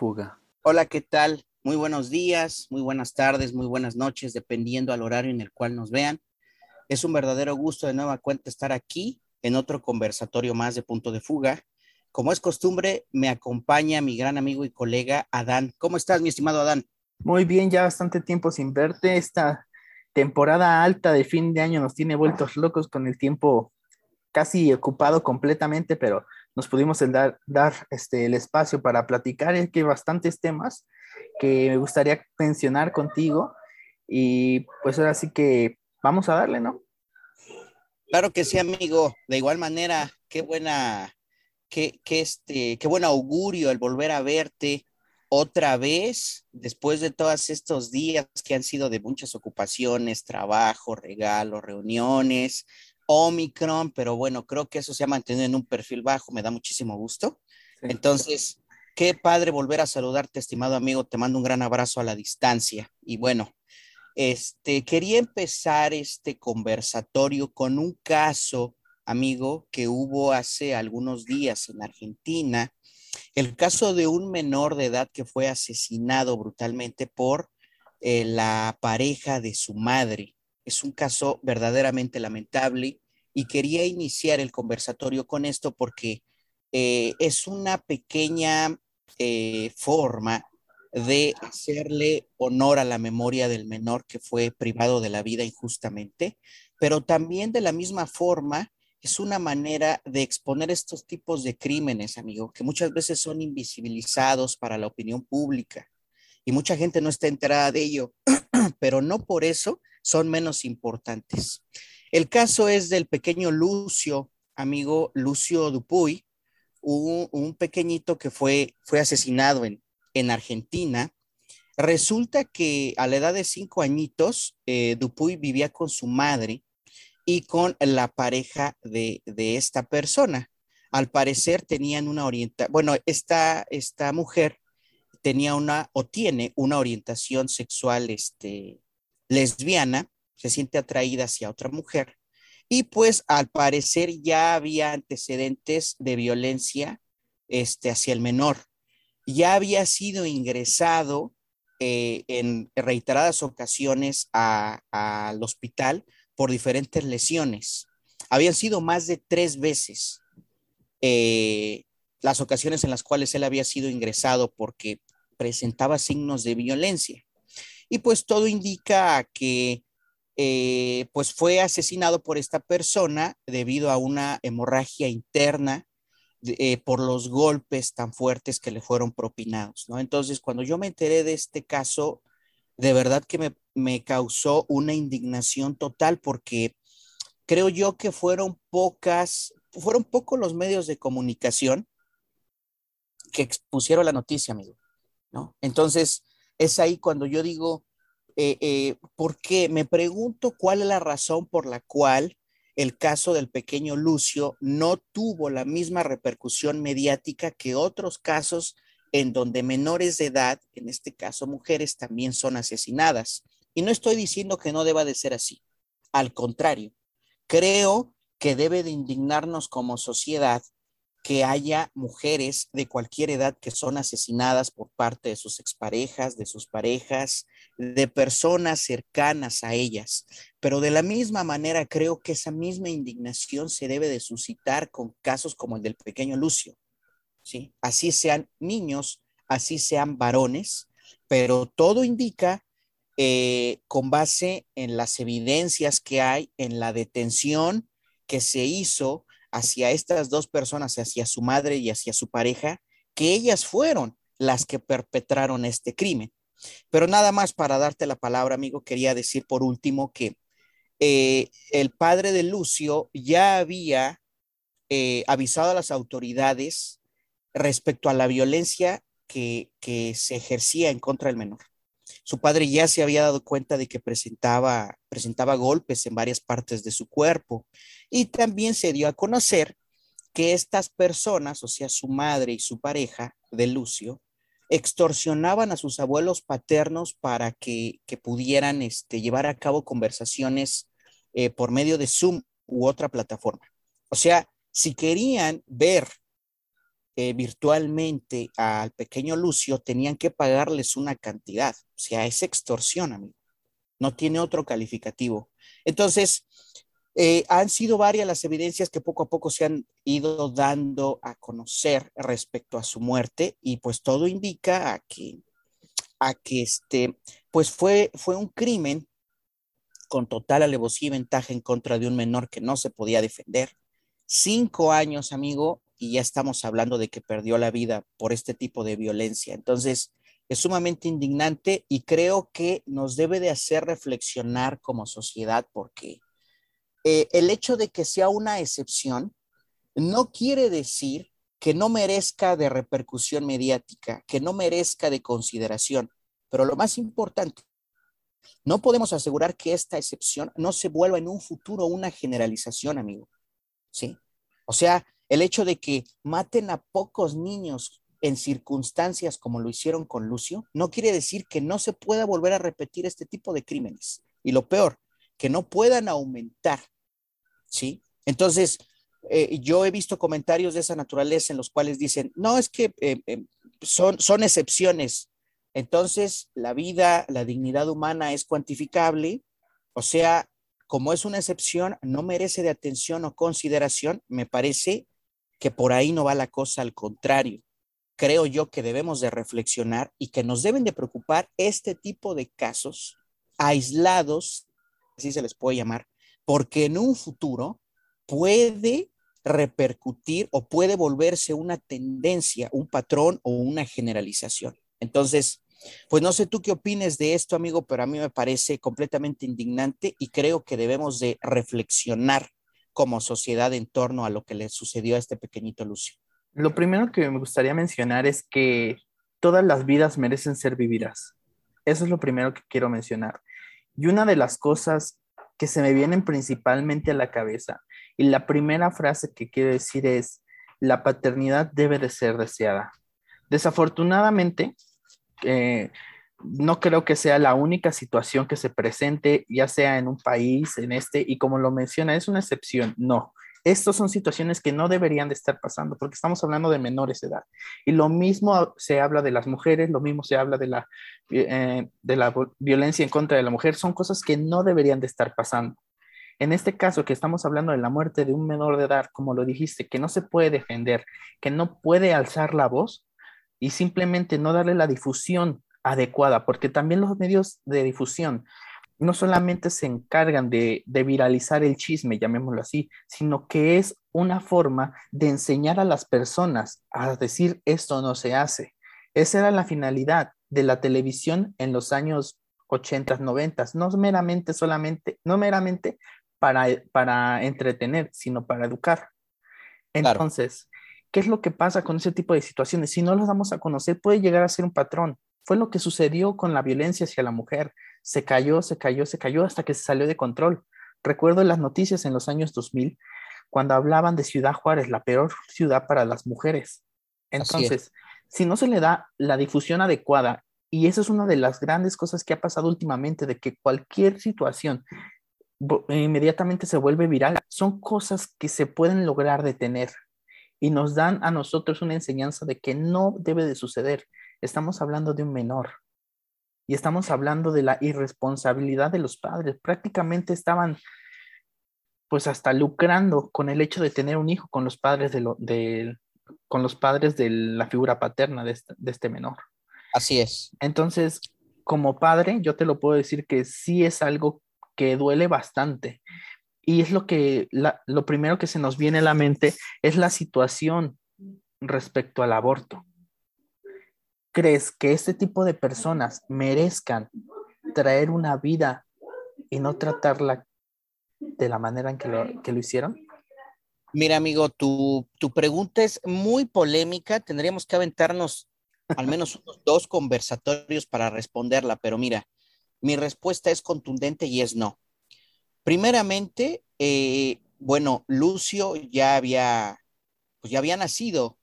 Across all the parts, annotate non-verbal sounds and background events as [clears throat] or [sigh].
fuga. Hola, ¿qué tal? Muy buenos días, muy buenas tardes, muy buenas noches, dependiendo al horario en el cual nos vean. Es un verdadero gusto de nueva cuenta estar aquí en otro conversatorio más de Punto de Fuga. Como es costumbre, me acompaña mi gran amigo y colega Adán. ¿Cómo estás, mi estimado Adán? Muy bien, ya bastante tiempo sin verte. Esta temporada alta de fin de año nos tiene vueltos locos con el tiempo casi ocupado completamente, pero nos pudimos dar, este, el espacio para platicar. Es que bastantes temas que me gustaría mencionar contigo y pues ahora sí que vamos a darle, ¿no? Claro que sí, amigo. De igual manera, qué buena, qué, qué, este, qué buen augurio el volver a verte otra vez después de todos estos días que han sido de muchas ocupaciones, trabajo, regalos, reuniones, Omicron, pero bueno, creo que eso se ha mantenido en un perfil bajo, me da muchísimo gusto. Entonces, qué padre volver a saludarte, estimado amigo, te mando un gran abrazo a la distancia. Y bueno, este, quería empezar este conversatorio con un caso, amigo, que hubo hace algunos días en Argentina, el caso de un menor de edad que fue asesinado brutalmente por eh, la pareja de su madre. Es un caso verdaderamente lamentable y quería iniciar el conversatorio con esto porque eh, es una pequeña eh, forma de hacerle honor a la memoria del menor que fue privado de la vida injustamente, pero también de la misma forma es una manera de exponer estos tipos de crímenes, amigo, que muchas veces son invisibilizados para la opinión pública y mucha gente no está enterada de ello, [clears throat] pero no por eso son menos importantes. El caso es del pequeño Lucio, amigo Lucio Dupuy, un, pequeñito que fue, fue asesinado en, en, Argentina. Resulta que a la edad de cinco añitos, eh, Dupuy vivía con su madre y con la pareja de, de esta persona. Al parecer tenían una orientación, bueno, esta, esta mujer tenía una o tiene una orientación sexual este, lesbiana, se siente atraída hacia otra mujer y pues al parecer ya había antecedentes de violencia este, hacia el menor. Ya había sido ingresado eh, en reiteradas ocasiones al hospital por diferentes lesiones. Habían sido más de tres veces eh, las ocasiones en las cuales él había sido ingresado porque presentaba signos de violencia. Y pues todo indica que eh, pues fue asesinado por esta persona debido a una hemorragia interna eh, por los golpes tan fuertes que le fueron propinados, ¿no? Entonces, cuando yo me enteré de este caso, de verdad que me, me causó una indignación total porque creo yo que fueron pocas, fueron pocos los medios de comunicación que expusieron la noticia, amigo, ¿no? Entonces, es ahí cuando yo digo, eh, eh, ¿por qué? Me pregunto cuál es la razón por la cual el caso del pequeño Lucio no tuvo la misma repercusión mediática que otros casos en donde menores de edad, en este caso mujeres, también son asesinadas. Y no estoy diciendo que no deba de ser así. Al contrario, creo que debe de indignarnos como sociedad que haya mujeres de cualquier edad que son asesinadas por parte de sus exparejas, de sus parejas, de personas cercanas a ellas. Pero de la misma manera creo que esa misma indignación se debe de suscitar con casos como el del pequeño Lucio. ¿sí? Así sean niños, así sean varones, pero todo indica eh, con base en las evidencias que hay en la detención que se hizo hacia estas dos personas, hacia su madre y hacia su pareja, que ellas fueron las que perpetraron este crimen. Pero nada más para darte la palabra, amigo, quería decir por último que eh, el padre de Lucio ya había eh, avisado a las autoridades respecto a la violencia que, que se ejercía en contra del menor. Su padre ya se había dado cuenta de que presentaba, presentaba golpes en varias partes de su cuerpo y también se dio a conocer que estas personas, o sea, su madre y su pareja de Lucio, extorsionaban a sus abuelos paternos para que, pudieran este, llevar a cabo conversaciones eh, por medio de Zoom u otra plataforma. O sea, si querían ver eh, virtualmente al pequeño Lucio, tenían que pagarles una cantidad. O sea, es extorsión, amigo. No tiene otro calificativo. Entonces, eh, han sido varias las evidencias que poco a poco se han ido dando a conocer respecto a su muerte y pues todo indica a que, a que este, pues fue, fue un crimen con total alevosía y ventaja en contra de un menor que no se podía defender. Cinco años, amigo, y ya estamos hablando de que perdió la vida por este tipo de violencia. Entonces, es sumamente indignante y creo que nos debe de hacer reflexionar como sociedad porque eh, el hecho de que sea una excepción no quiere decir que no merezca de repercusión mediática, que no merezca de consideración. Pero lo más importante, no podemos asegurar que esta excepción no se vuelva en un futuro una generalización, amigo. ¿Sí? O sea, el hecho de que maten a pocos niños en circunstancias como lo hicieron con Lucio, no quiere decir que no se pueda volver a repetir este tipo de crímenes. Y lo peor, que no puedan aumentar. ¿Sí? Entonces, eh, yo he visto comentarios de esa naturaleza en los cuales dicen, no, es que eh, eh, son, son excepciones. Entonces, la vida, la dignidad humana es cuantificable, o sea, como es una excepción, no merece de atención o consideración, me parece que por ahí no va la cosa, al contrario. Creo yo que debemos de reflexionar y que nos deben de preocupar este tipo de casos aislados, así se les puede llamar, porque en un futuro puede repercutir o puede volverse una tendencia, un patrón o una generalización. Entonces, pues no sé tú qué opines de esto, amigo, pero a mí me parece completamente indignante y creo que debemos de reflexionar como sociedad en torno a lo que le sucedió a este pequeñito Lucio. Lo primero que me gustaría mencionar es que todas las vidas merecen ser vividas. Eso es lo primero que quiero mencionar. Y una de las cosas que se me vienen principalmente a la cabeza, y la primera frase que quiero decir es, la paternidad debe de ser deseada. Desafortunadamente, eh, no creo que sea la única situación que se presente, ya sea en un país, en este, y como lo menciona, es una excepción. No, estas son situaciones que no deberían de estar pasando porque estamos hablando de menores de edad. Y lo mismo se habla de las mujeres, lo mismo se habla de la, eh, de la violencia en contra de la mujer, son cosas que no deberían de estar pasando. En este caso que estamos hablando de la muerte de un menor de edad, como lo dijiste, que no se puede defender, que no puede alzar la voz, y simplemente no darle la difusión adecuada, porque también los medios de difusión no solamente se encargan de, viralizar el chisme, llamémoslo así, sino que es una forma de enseñar a las personas a decir esto no se hace. Esa era la finalidad de la televisión en los años 80, 90, no meramente solamente, no meramente para, para entretener, sino para educar. Entonces, ¿Qué es lo que pasa con ese tipo de situaciones? Si no los damos a conocer, puede llegar a ser un patrón. Fue lo que sucedió con la violencia hacia la mujer. Se cayó, se cayó, se cayó hasta que se salió de control. Recuerdo las noticias en los años 2000 cuando hablaban de Ciudad Juárez, la peor ciudad para las mujeres. Entonces, si no se le da la difusión adecuada, y esa es una de las grandes cosas que ha pasado últimamente, de que cualquier situación inmediatamente se vuelve viral, son cosas que se pueden lograr detener y nos dan a nosotros una enseñanza de que no debe de suceder. Estamos hablando de un menor y estamos hablando de la irresponsabilidad de los padres. Prácticamente estaban pues hasta lucrando con el hecho de tener un hijo con los padres de, lo, de con los padres de la figura paterna de este, de este menor. Así es. Entonces, como padre, yo te lo puedo decir que sí es algo que duele bastante y es lo que, lo primero que se nos viene a la mente es la situación respecto al aborto. ¿Crees que este tipo de personas merezcan traer una vida y no tratarla de la manera en que lo, que lo hicieron? Mira, amigo, tu, tu, pregunta es muy polémica. Tendríamos que aventarnos al menos unos [laughs] dos conversatorios para responderla, pero mira, mi respuesta es contundente y es no. Primeramente, eh, bueno, Lucio ya había, pues ya había nacido.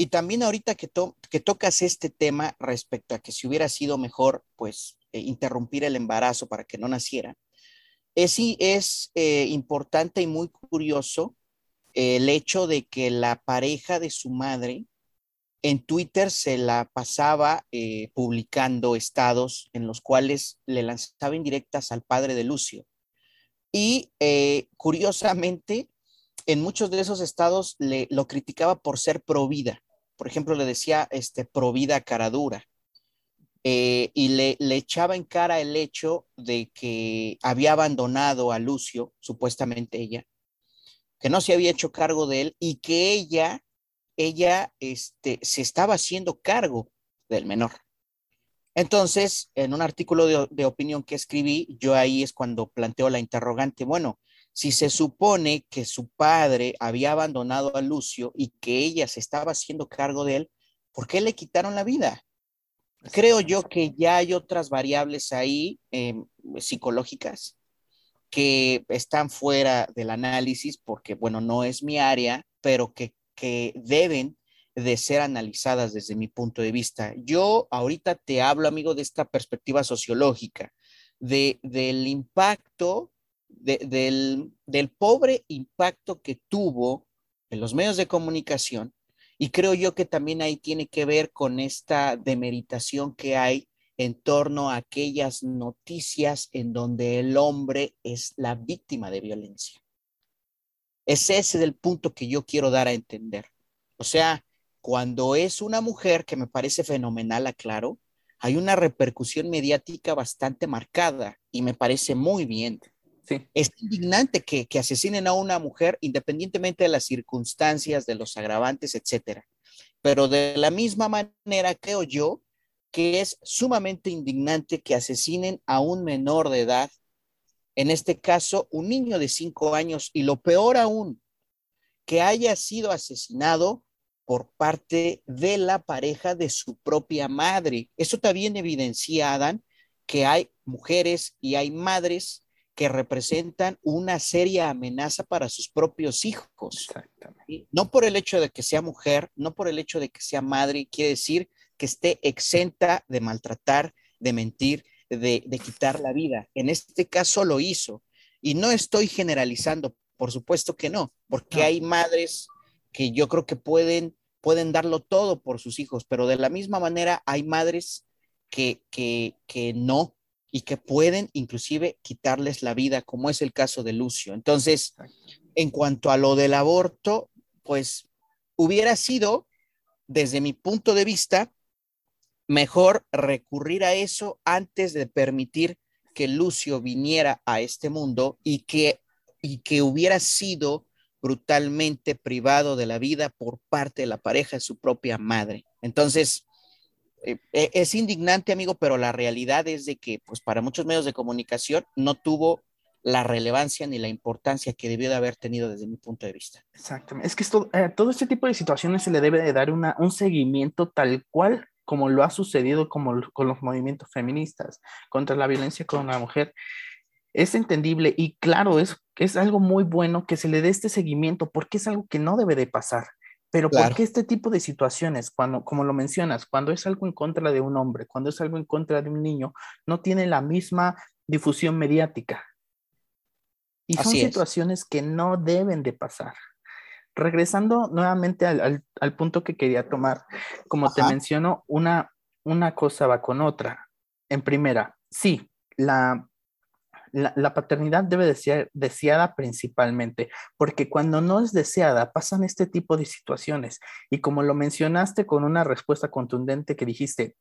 Y también ahorita que, tocas este tema respecto a que si hubiera sido mejor, pues, eh, interrumpir el embarazo para que no naciera, es, es eh, importante y muy curioso el hecho de que la pareja de su madre en Twitter se la pasaba eh, publicando estados en los cuales le lanzaba indirectas al padre de Lucio. Y curiosamente, en muchos de esos estados le, lo criticaba por ser provida. Por ejemplo, le decía este, provida cara dura. Eh, y le, le, echaba en cara el hecho de que había abandonado a Lucio, supuestamente ella, que no se había hecho cargo de él y que ella, ella este, se estaba haciendo cargo del menor. Entonces, en un artículo de, de opinión que escribí, yo ahí es cuando planteo la interrogante, bueno, si se supone que su padre había abandonado a Lucio y que ella se estaba haciendo cargo de él, ¿por qué le quitaron la vida? Creo yo que ya hay otras variables ahí eh, psicológicas que están fuera del análisis porque, bueno, no es mi área, pero que, que deben de ser analizadas desde mi punto de vista. Yo ahorita te hablo, amigo, de esta perspectiva sociológica, de, del impacto, de, del, del pobre impacto que tuvo en los medios de comunicación y creo yo que también ahí tiene que ver con esta demeritación que hay en torno a aquellas noticias en donde el hombre es la víctima de violencia. Es ese el punto que yo quiero dar a entender. O sea, cuando es una mujer, que me parece fenomenal, aclaro, hay una repercusión mediática bastante marcada y me parece muy bien. Es indignante que, asesinen a una mujer independientemente de las circunstancias, de los agravantes, etcétera. Pero de la misma manera creo yo que es sumamente indignante que asesinen a un menor de edad, en este caso un niño de cinco años, y lo peor aún, que haya sido asesinado por parte de la pareja de su propia madre. Eso también evidencia, Adán, que hay mujeres y hay madres que representan una seria amenaza para sus propios hijos. No por el hecho de que sea mujer, no por el hecho de que sea madre, quiere decir que esté exenta de maltratar, de mentir, de, quitar la vida. En este caso lo hizo. Y no estoy generalizando, por supuesto que no, porque hay madres que yo creo que pueden, pueden darlo todo por sus hijos, pero de la misma manera hay madres que, que, que no, y que pueden inclusive quitarles la vida, como es el caso de Lucio. Entonces, en cuanto a lo del aborto, pues hubiera sido, desde mi punto de vista, mejor recurrir a eso antes de permitir que Lucio viniera a este mundo y que, y que hubiera sido brutalmente privado de la vida por parte de la pareja de su propia madre. Entonces, eh, eh, es indignante, amigo, pero la realidad es de que, pues, para muchos medios de comunicación no tuvo la relevancia ni la importancia que debió de haber tenido desde mi punto de vista. Exactamente. Es que esto, eh, todo este tipo de situaciones se le debe de dar un seguimiento tal cual como lo ha sucedido con los movimientos feministas contra la violencia con la mujer. Es entendible y claro, es, es algo muy bueno que se le dé este seguimiento porque es algo que no debe de pasar. Pero ¿por qué este tipo de situaciones, cuando, como lo mencionas, cuando es algo en contra de un hombre, cuando es algo en contra de un niño, no tiene la misma difusión mediática? Y son situaciones que no deben de pasar. Regresando nuevamente al, punto que quería tomar, como te menciono, una, una cosa va con otra. En primera, sí, la, la, paternidad debe de ser deseada principalmente, porque cuando no es deseada pasan este tipo de situaciones. Y como lo mencionaste con una respuesta contundente que dijiste,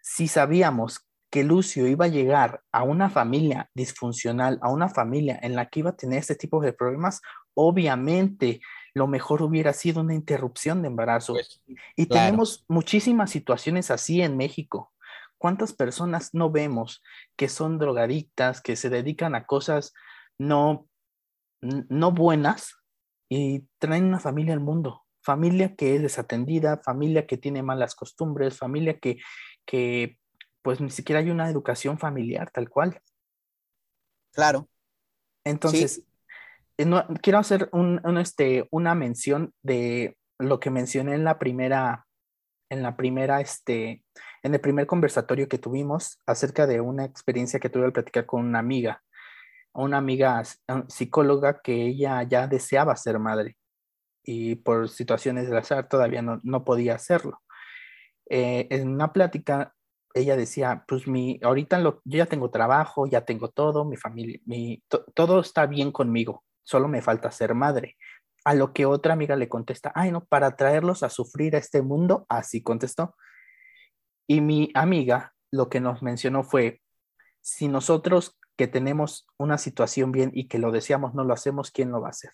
si sabíamos que Lucio iba a llegar a una familia disfuncional, a una familia en la que iba a tener este tipo de problemas, obviamente lo mejor hubiera sido una interrupción de embarazo. Pues, y tenemos muchísimas situaciones así en México. ¿Cuántas personas no vemos que son drogadictas, que se dedican a cosas no, no buenas y traen una familia al mundo? Familia que es desatendida, familia que tiene malas costumbres, familia que, que pues ni siquiera hay una educación familiar tal cual. Claro. Entonces, eh, quiero hacer este, una mención de lo que mencioné en la primera, en la primera, este, en el primer conversatorio que tuvimos acerca de una experiencia que tuve al platicar con una amiga, una amiga psicóloga que ella ya deseaba ser madre y por situaciones de azar todavía no, no podía hacerlo. Eh, en una plática, ella decía, pues mi, ahorita yo ya tengo trabajo, ya tengo todo, mi familia, mi, todo está bien conmigo, solo me falta ser madre. A lo que otra amiga le contesta, ay no, para traerlos a sufrir a este mundo, así contestó. Y mi amiga lo que nos mencionó fue, si nosotros que tenemos una situación bien y que lo deseamos no lo hacemos, ¿quién lo va a hacer?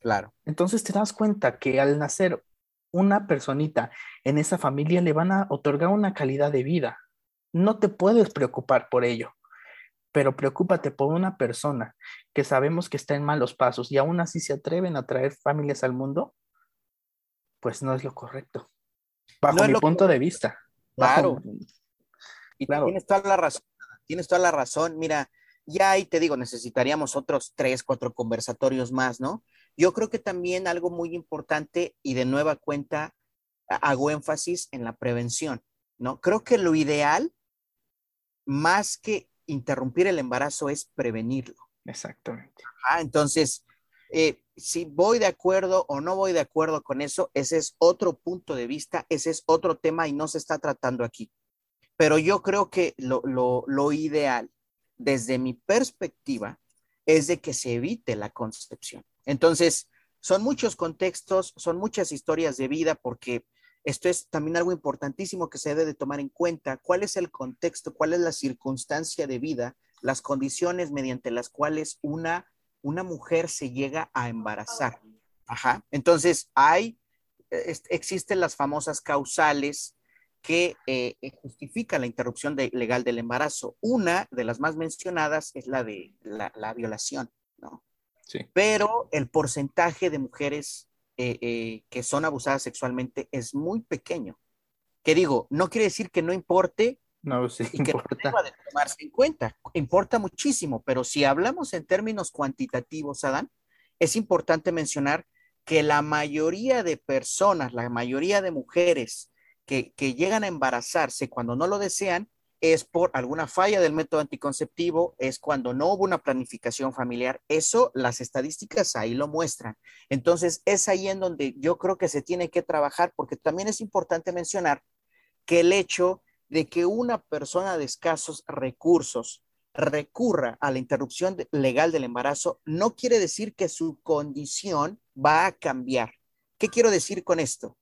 Claro. Entonces te das cuenta que al nacer una personita en esa familia le van a otorgar una calidad de vida. No te puedes preocupar por ello, pero preocúpate por una persona que sabemos que está en malos pasos y aún así se atreven a traer familias al mundo, pues no es lo correcto. Bajo mi punto de vista. Claro. Y tienes toda la razón. Tienes toda la razón. Mira, ya ahí te digo, necesitaríamos otros tres, cuatro conversatorios más, ¿no? Yo creo que también algo muy importante y de nueva cuenta hago énfasis en la prevención, ¿no? Creo que lo ideal, más que interrumpir el embarazo, es prevenirlo. Exactamente. entonces, eh, si voy de acuerdo o no voy de acuerdo con eso, ese es otro punto de vista, ese es otro tema y no se está tratando aquí. Pero yo creo que lo, lo ideal, desde mi perspectiva, es de que se evite la concepción. Entonces, son muchos contextos, son muchas historias de vida, porque esto es también algo importantísimo que se debe de tomar en cuenta. ¿Cuál es el contexto? ¿Cuál es la circunstancia de vida? Las condiciones mediante las cuales una, una mujer se llega a embarazar. Ajá. Entonces, hay, existen las famosas causales que eh, justifican la interrupción legal del embarazo. Una de las más mencionadas es la de la violación, ¿no? Pero el porcentaje de mujeres eh, eh, que son abusadas sexualmente es muy pequeño. Que digo, no quiere decir que no importe no, sí, y que no deba de tomarse en cuenta. Importa muchísimo, pero si hablamos en términos cuantitativos, Adán, es importante mencionar que la mayoría de personas, la mayoría de mujeres que, que llegan a embarazarse cuando no lo desean, es por alguna falla del método anticonceptivo, es cuando no hubo una planificación familiar. Eso las estadísticas ahí lo muestran. Entonces, es ahí en donde yo creo que se tiene que trabajar, porque también es importante mencionar que el hecho de que una persona de escasos recursos recurra a la interrupción legal del embarazo no quiere decir que su condición va a cambiar. ¿Qué quiero decir con esto?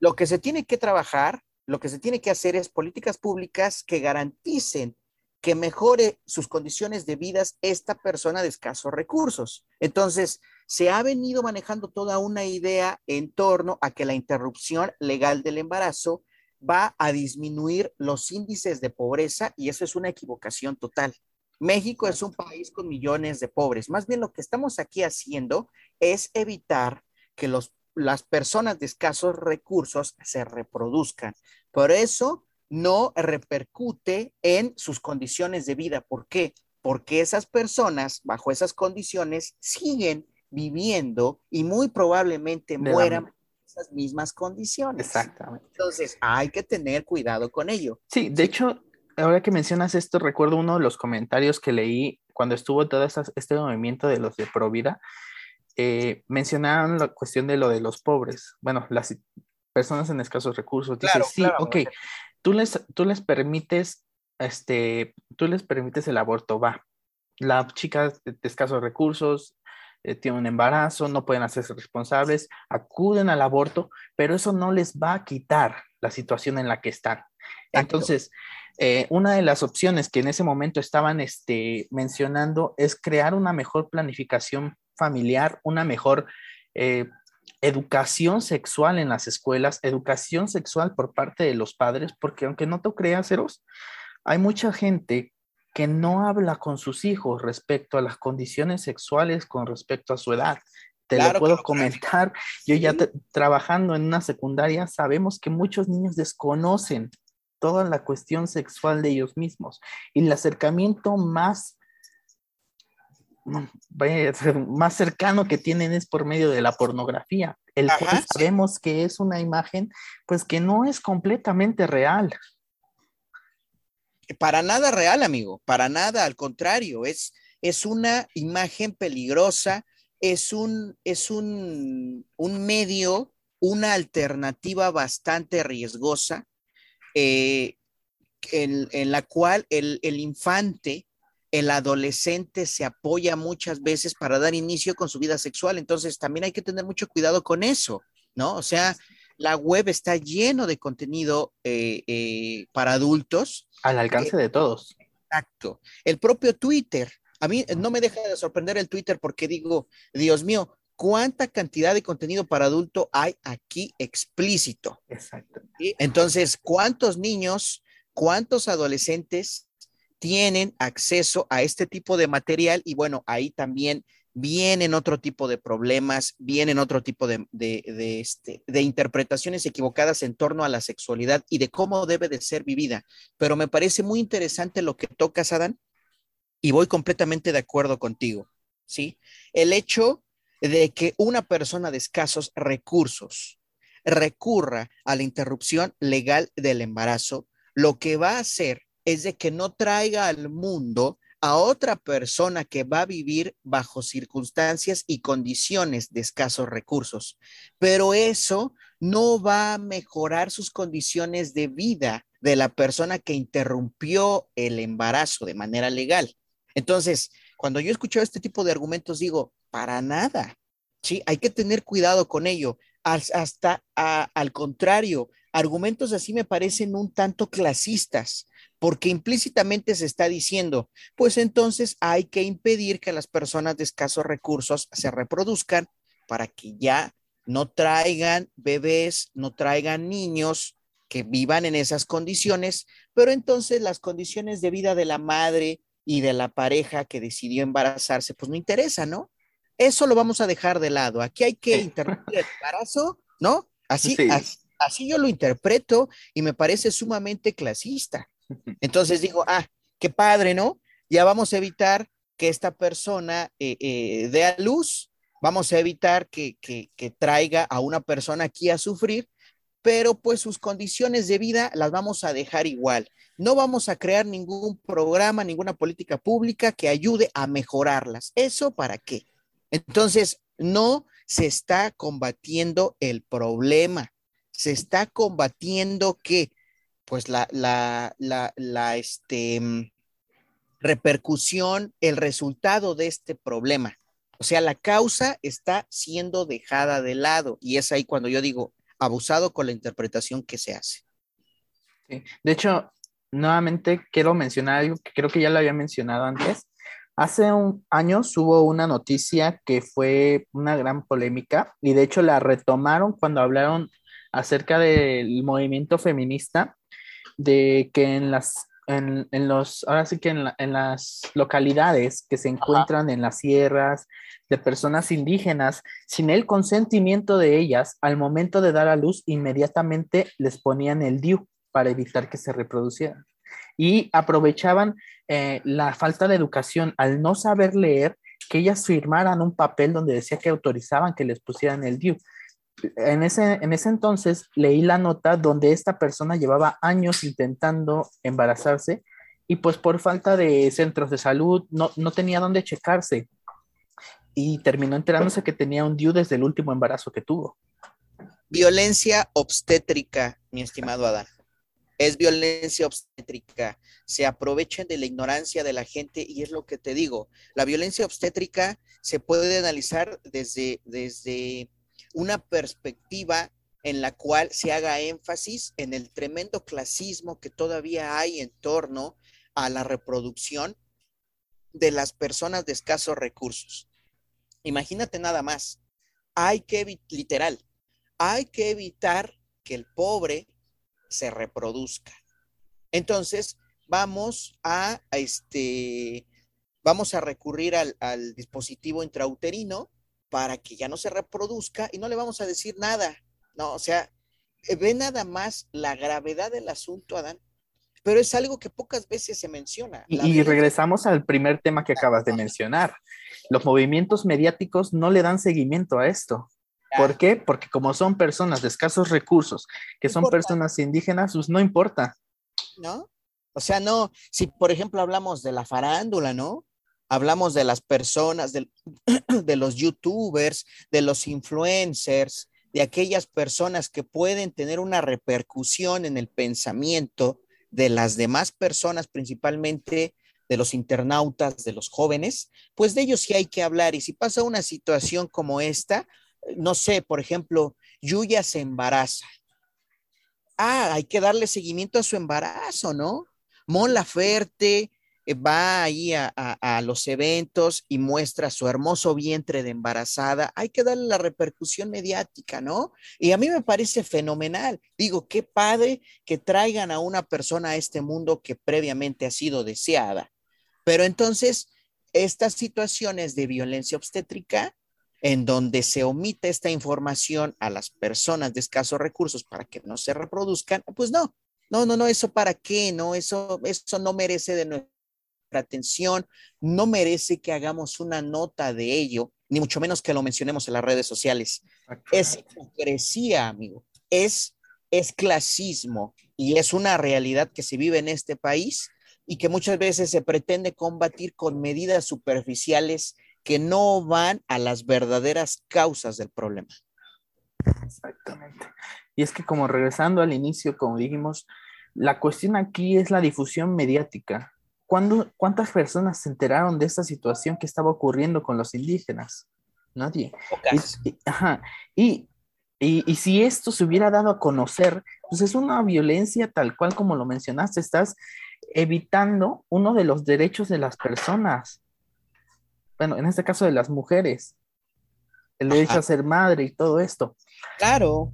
Lo que se tiene que trabajar lo que se tiene que hacer es políticas públicas que garanticen que mejore sus condiciones de vida esta persona de escasos recursos. Entonces, se ha venido manejando toda una idea en torno a que la interrupción legal del embarazo va a disminuir los índices de pobreza y eso es una equivocación total. México es un país con millones de pobres. Más bien lo que estamos aquí haciendo es evitar que los las personas de escasos recursos se reproduzcan. Por eso no repercute en sus condiciones de vida. ¿Por qué? Porque esas personas bajo esas condiciones siguen viviendo y muy probablemente mueran esas mismas condiciones. Exactamente. Entonces hay que tener cuidado con ello. Sí, de hecho, ahora que mencionas esto, recuerdo uno de los comentarios que leí cuando estuvo todo este movimiento de los de Provida eh, mencionaban la cuestión de lo de los pobres, bueno, las personas en escasos recursos. Dice, sí, ok, tú les, tú les permites, este, tú les permites el aborto, va. La chica de, escasos recursos eh, tiene un embarazo, no pueden hacerse responsables, acuden al aborto, pero eso no les va a quitar la situación en la que están. Entonces, eh, una de las opciones que en ese momento estaban este, mencionando es crear una mejor planificación familiar, una mejor eh, educación sexual en las escuelas, educación sexual por parte de los padres, porque aunque no te creas, Eros, hay mucha gente que no habla con sus hijos respecto a las condiciones sexuales con respecto a su edad. Te lo puedo comentar. Yo ya trabajando en una secundaria, sabemos que muchos niños desconocen toda la cuestión sexual de ellos mismos y el acercamiento más [laughs] más cercano que tienen es por medio de la pornografía, el cual sabemos que es una imagen pues que no es completamente real. Para nada real, amigo, para nada, al contrario, es, es una imagen peligrosa, es un, es un, medio, una alternativa bastante riesgosa eh, en, la cual el, el infante el adolescente se apoya muchas veces para dar inicio con su vida sexual. Entonces, también hay que tener mucho cuidado con eso, ¿no? O sea, la web está lleno de contenido eh, eh, para adultos. Al alcance de todos. Exacto. El propio Twitter. A mí no me deja de sorprender el Twitter porque digo, Dios mío, ¿cuánta cantidad de contenido para adulto hay aquí explícito? Exacto. Entonces, ¿cuántos niños, cuántos adolescentes tienen acceso a este tipo de material y bueno, ahí también vienen otro tipo de problemas, vienen otro tipo de, este, de interpretaciones equivocadas en torno a la sexualidad y de cómo debe de ser vivida. Pero me parece muy interesante lo que tocas, Adán, y voy completamente de acuerdo contigo, ¿sí? El hecho de que una persona de escasos recursos recurra a la interrupción legal del embarazo, lo que va a hacer es de que no traiga al mundo a otra persona que va a vivir bajo circunstancias y condiciones de escasos recursos. Pero eso no va a mejorar sus condiciones de vida de la persona que interrumpió el embarazo de manera legal. Entonces, cuando yo escucho este tipo de argumentos, digo, para nada. Sí, hay que tener cuidado con ello. Hasta al contrario, argumentos así me parecen un tanto clasistas porque implícitamente se está diciendo, pues entonces hay que impedir que las personas de escasos recursos se reproduzcan para que ya no traigan bebés, no traigan niños que vivan en esas condiciones, pero entonces las condiciones de vida de la madre y de la pareja que decidió embarazarse, pues no interesa, ¿no? Eso lo vamos a dejar de lado. Aquí hay que interrumpir el embarazo, ¿no? Así, así, así yo lo interpreto y me parece sumamente clasista. Entonces digo, ah, qué padre, ¿no? Ya vamos a evitar que esta persona eh, eh, dé a luz, vamos a evitar que, que, traiga a una persona aquí a sufrir, pero pues sus condiciones de vida las vamos a dejar igual. No vamos a crear ningún programa, ninguna política pública que ayude a mejorarlas. ¿Eso para qué? Entonces, no se está combatiendo el problema, se está combatiendo que pues la, la, la, la este, mm, repercusión, el resultado de este problema. O sea, la causa está siendo dejada de lado y es ahí cuando yo digo abusado con la interpretación que se hace. De hecho, nuevamente quiero mencionar algo que creo que ya lo había mencionado antes. Hace un año hubo una noticia que fue una gran polémica y de hecho la retomaron cuando hablaron acerca del movimiento feminista de que en las, en, los, ahora sí que en, las localidades que se encuentran en las sierras de personas indígenas, sin el consentimiento de ellas, al momento de dar a luz, inmediatamente les ponían el DIU para evitar que se reproducieran. Y aprovechaban eh, la falta de educación al no saber leer, que ellas firmaran un papel donde decía que autorizaban que les pusieran el DIU en ese, en ese entonces leí la nota donde esta persona llevaba años intentando embarazarse y pues por falta de centros de salud no, no tenía dónde checarse y terminó enterándose que tenía un DIU desde el último embarazo que tuvo. Violencia obstétrica, mi estimado Adán. Es violencia obstétrica. Se aprovechan de la ignorancia de la gente y es lo que te digo. La violencia obstétrica se puede analizar desde, desde una perspectiva en la cual se haga énfasis en el tremendo clasismo que todavía hay en torno a la reproducción de las personas de escasos recursos. Imagínate nada más, hay que, literal, hay que evitar que el pobre se reproduzca. Entonces, vamos a, este, vamos a recurrir al, al dispositivo intrauterino para que ya no se reproduzca y no le vamos a decir nada. No, o sea, eh, ve nada más la gravedad del asunto, Adán, pero es algo que pocas veces se menciona. Y, regresamos al primer tema que acabas de mencionar. Los movimientos mediáticos no le dan seguimiento a esto. ¿Por qué? Porque como son personas de escasos recursos, que son personas indígenas, pues no importa. ¿No? O sea, no, si por ejemplo hablamos de la farándula, ¿no? Hablamos de las personas, [clears throat] de, los youtubers, de los influencers, de aquellas personas que pueden tener una repercusión en el pensamiento de las demás personas, principalmente de los internautas, de los jóvenes, pues de ellos sí hay que hablar. Y si pasa una situación como esta, no sé, por ejemplo, Yuya se embaraza. Ah, hay que darle seguimiento a su embarazo, ¿no? Mon Laferte va ahí a, los eventos y muestra su hermoso vientre de embarazada, hay que darle la repercusión mediática, ¿no? Y a mí me parece fenomenal. Digo, qué padre que traigan a una persona a este mundo que previamente ha sido deseada. Pero entonces, estas situaciones de violencia obstétrica, en donde se omite esta información a las personas de escasos recursos para que no se reproduzcan, pues no, no, no, no, eso para qué, no, eso, eso no merece de nuestra atención, no merece que hagamos una nota de ello, ni mucho menos que lo mencionemos en las redes sociales. Es hipocresía, amigo, es, es clasismo y es una realidad que se vive en este país y que muchas veces se pretende combatir con medidas superficiales que no van a las verdaderas causas del problema. Exactamente. Y es que como regresando al inicio, como dijimos, la cuestión aquí es la difusión mediática. ¿Cuántas personas se enteraron de esta situación que estaba ocurriendo con los indígenas? Nadie. Y, y, si esto se hubiera dado a conocer, pues es una violencia tal cual como lo mencionaste, estás evitando uno de los derechos de las personas. Bueno, en este caso de las mujeres, el derecho a ser madre y todo esto. Claro.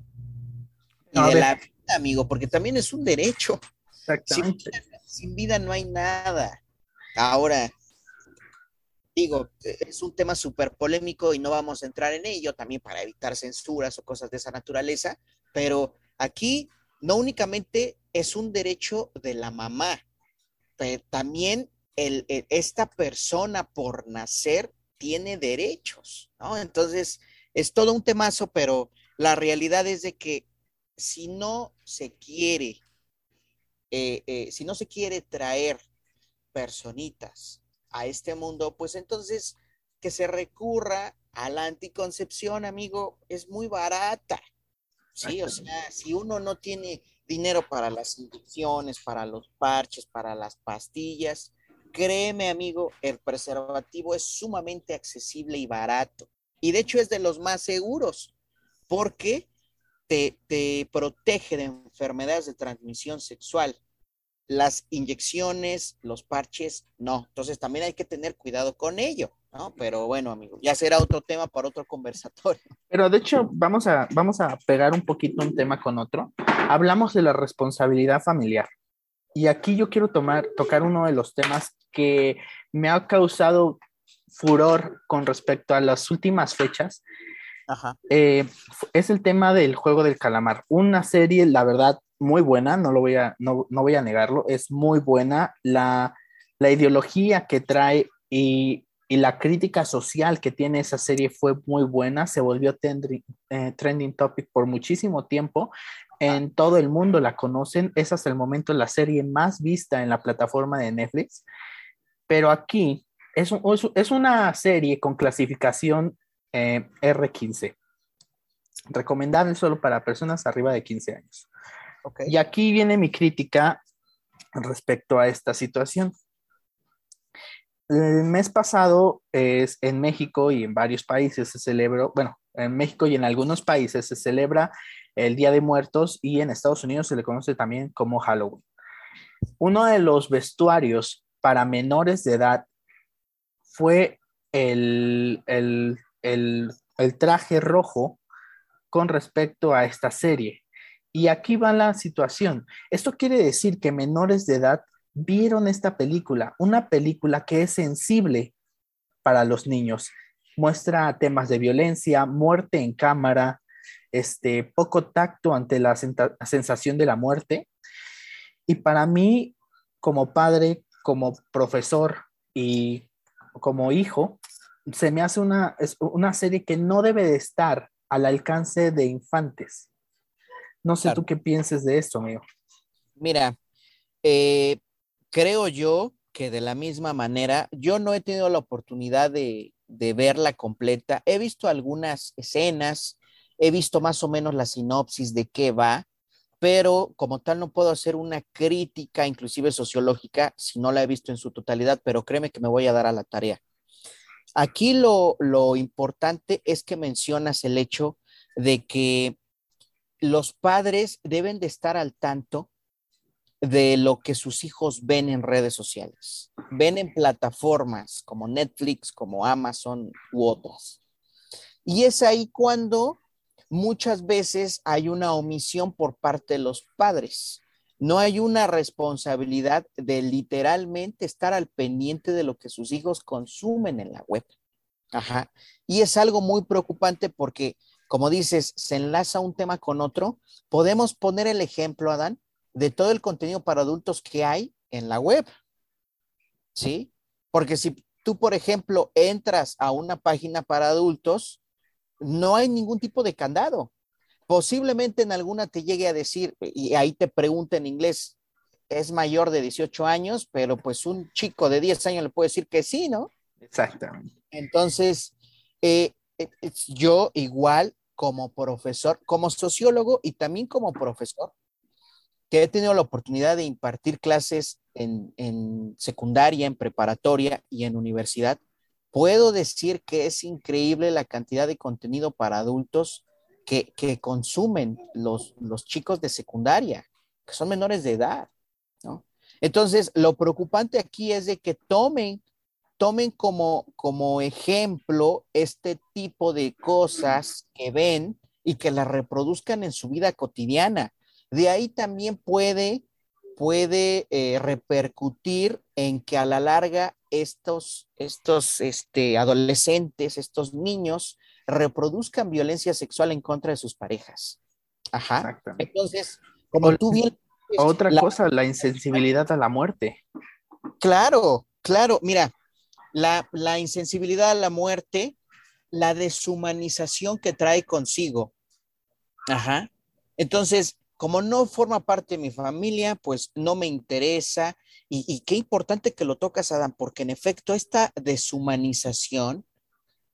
Y de la vida, amigo, porque también es un derecho. Exactamente sin vida no hay nada. Ahora, digo, es un tema súper polémico y no vamos a entrar en ello también para evitar censuras o cosas de esa naturaleza, pero aquí no únicamente es un derecho de la mamá, también el, esta persona por nacer tiene derechos, ¿no? Entonces, es todo un temazo, pero la realidad es de que si no se quiere eh, eh, si no se quiere traer personitas a este mundo, pues entonces que se recurra a la anticoncepción, amigo, es muy barata. Sí, o sea, si uno no tiene dinero para las inyecciones, para los parches, para las pastillas, créeme, amigo, el preservativo es sumamente accesible y barato. Y de hecho es de los más seguros, porque te, te protege de enfermedades de transmisión sexual. Las inyecciones, los parches, no. Entonces también hay que tener cuidado con ello, ¿no? Pero bueno, amigo, ya será otro tema para otro conversatorio. [laughs] Pero de hecho, vamos a, vamos a pegar un poquito un tema con otro. Hablamos de la responsabilidad familiar. Y aquí yo quiero tomar, tocar uno de los temas que me ha causado furor con respecto a las últimas fechas, eh, es el tema del juego del calamar. Una serie, la verdad, muy buena, no lo voy a, no, voy a negarlo, es muy buena. La, ideología que trae y, la crítica social que tiene esa serie fue muy buena, se volvió eh, trending topic por muchísimo tiempo. En todo el mundo la conocen, es hasta el momento la serie más vista en la plataforma de Netflix, pero aquí es, es una serie con clasificación eh, R15. Recomendable solo para personas arriba de 15 años. Y aquí viene mi crítica respecto a esta situación. El mes pasado es en México y en varios países se celebró, bueno, en México y en algunos países se celebra el Día de Muertos y en Estados Unidos se le conoce también como Halloween. Uno de los vestuarios para menores de edad fue el, el el, traje rojo con respecto a esta serie. Y aquí va la situación. Esto quiere decir que menores de edad vieron esta película, una película que es sensible para los niños. Muestra temas de violencia, muerte en cámara, este, poco tacto ante la sensación de la muerte. Y para mí, como padre, como profesor y como hijo, se me hace una, una serie que no debe de estar al alcance de infantes. No sé tú qué pienses de esto, amigo. Mira, eh, creo yo que de la misma manera, yo no he tenido la oportunidad de, de verla completa. He visto algunas escenas, he visto más o menos la sinopsis de qué va, pero como tal no puedo hacer una crítica, inclusive sociológica, si no la he visto en su totalidad, pero créeme que me voy a dar a la tarea. Aquí lo, importante es que mencionas el hecho de que los padres deben de estar al tanto de lo que sus hijos ven en redes sociales, ven en plataformas como Netflix, como Amazon u otras. Y es ahí cuando muchas veces hay una omisión por parte de los padres. No hay una responsabilidad de literalmente estar al pendiente de lo que sus hijos consumen en la web. Ajá. Y es algo muy preocupante porque, como dices, se enlaza un tema con otro. Podemos poner el ejemplo, Adán, de todo el contenido para adultos que hay en la web. ¿Sí? Porque si tú, por ejemplo, entras a una página para adultos, no hay ningún tipo de candado. Posiblemente en alguna te llegue a decir, y ahí te pregunta en inglés, es mayor de 18 años, pero pues un chico de 10 años le puede decir que sí, ¿no? Exactamente. Entonces, eh, eh, yo igual como profesor, como sociólogo y también como profesor, que he tenido la oportunidad de impartir clases en, secundaria, en preparatoria y en universidad, puedo decir que es increíble la cantidad de contenido para adultos que, consumen los, los chicos de secundaria, que son menores de edad, ¿no? Entonces, lo preocupante aquí es de que tomen, tomen como, como ejemplo este tipo de cosas que ven y que las reproduzcan en su vida cotidiana de ahí también puede, puede eh, repercutir en que a la larga estos, estos este, adolescentes, estos niños, reproduzcan violencia sexual en contra de sus parejas. Ajá. Entonces, como tú bien... Otra cosa, la insensibilidad a la muerte. Claro, claro. Mira, la, la insensibilidad a la muerte, la deshumanización que trae consigo. Ajá. Entonces, como no forma parte de mi familia, pues no me interesa. Y, qué importante que lo tocas, Adam, porque en efecto esta deshumanización,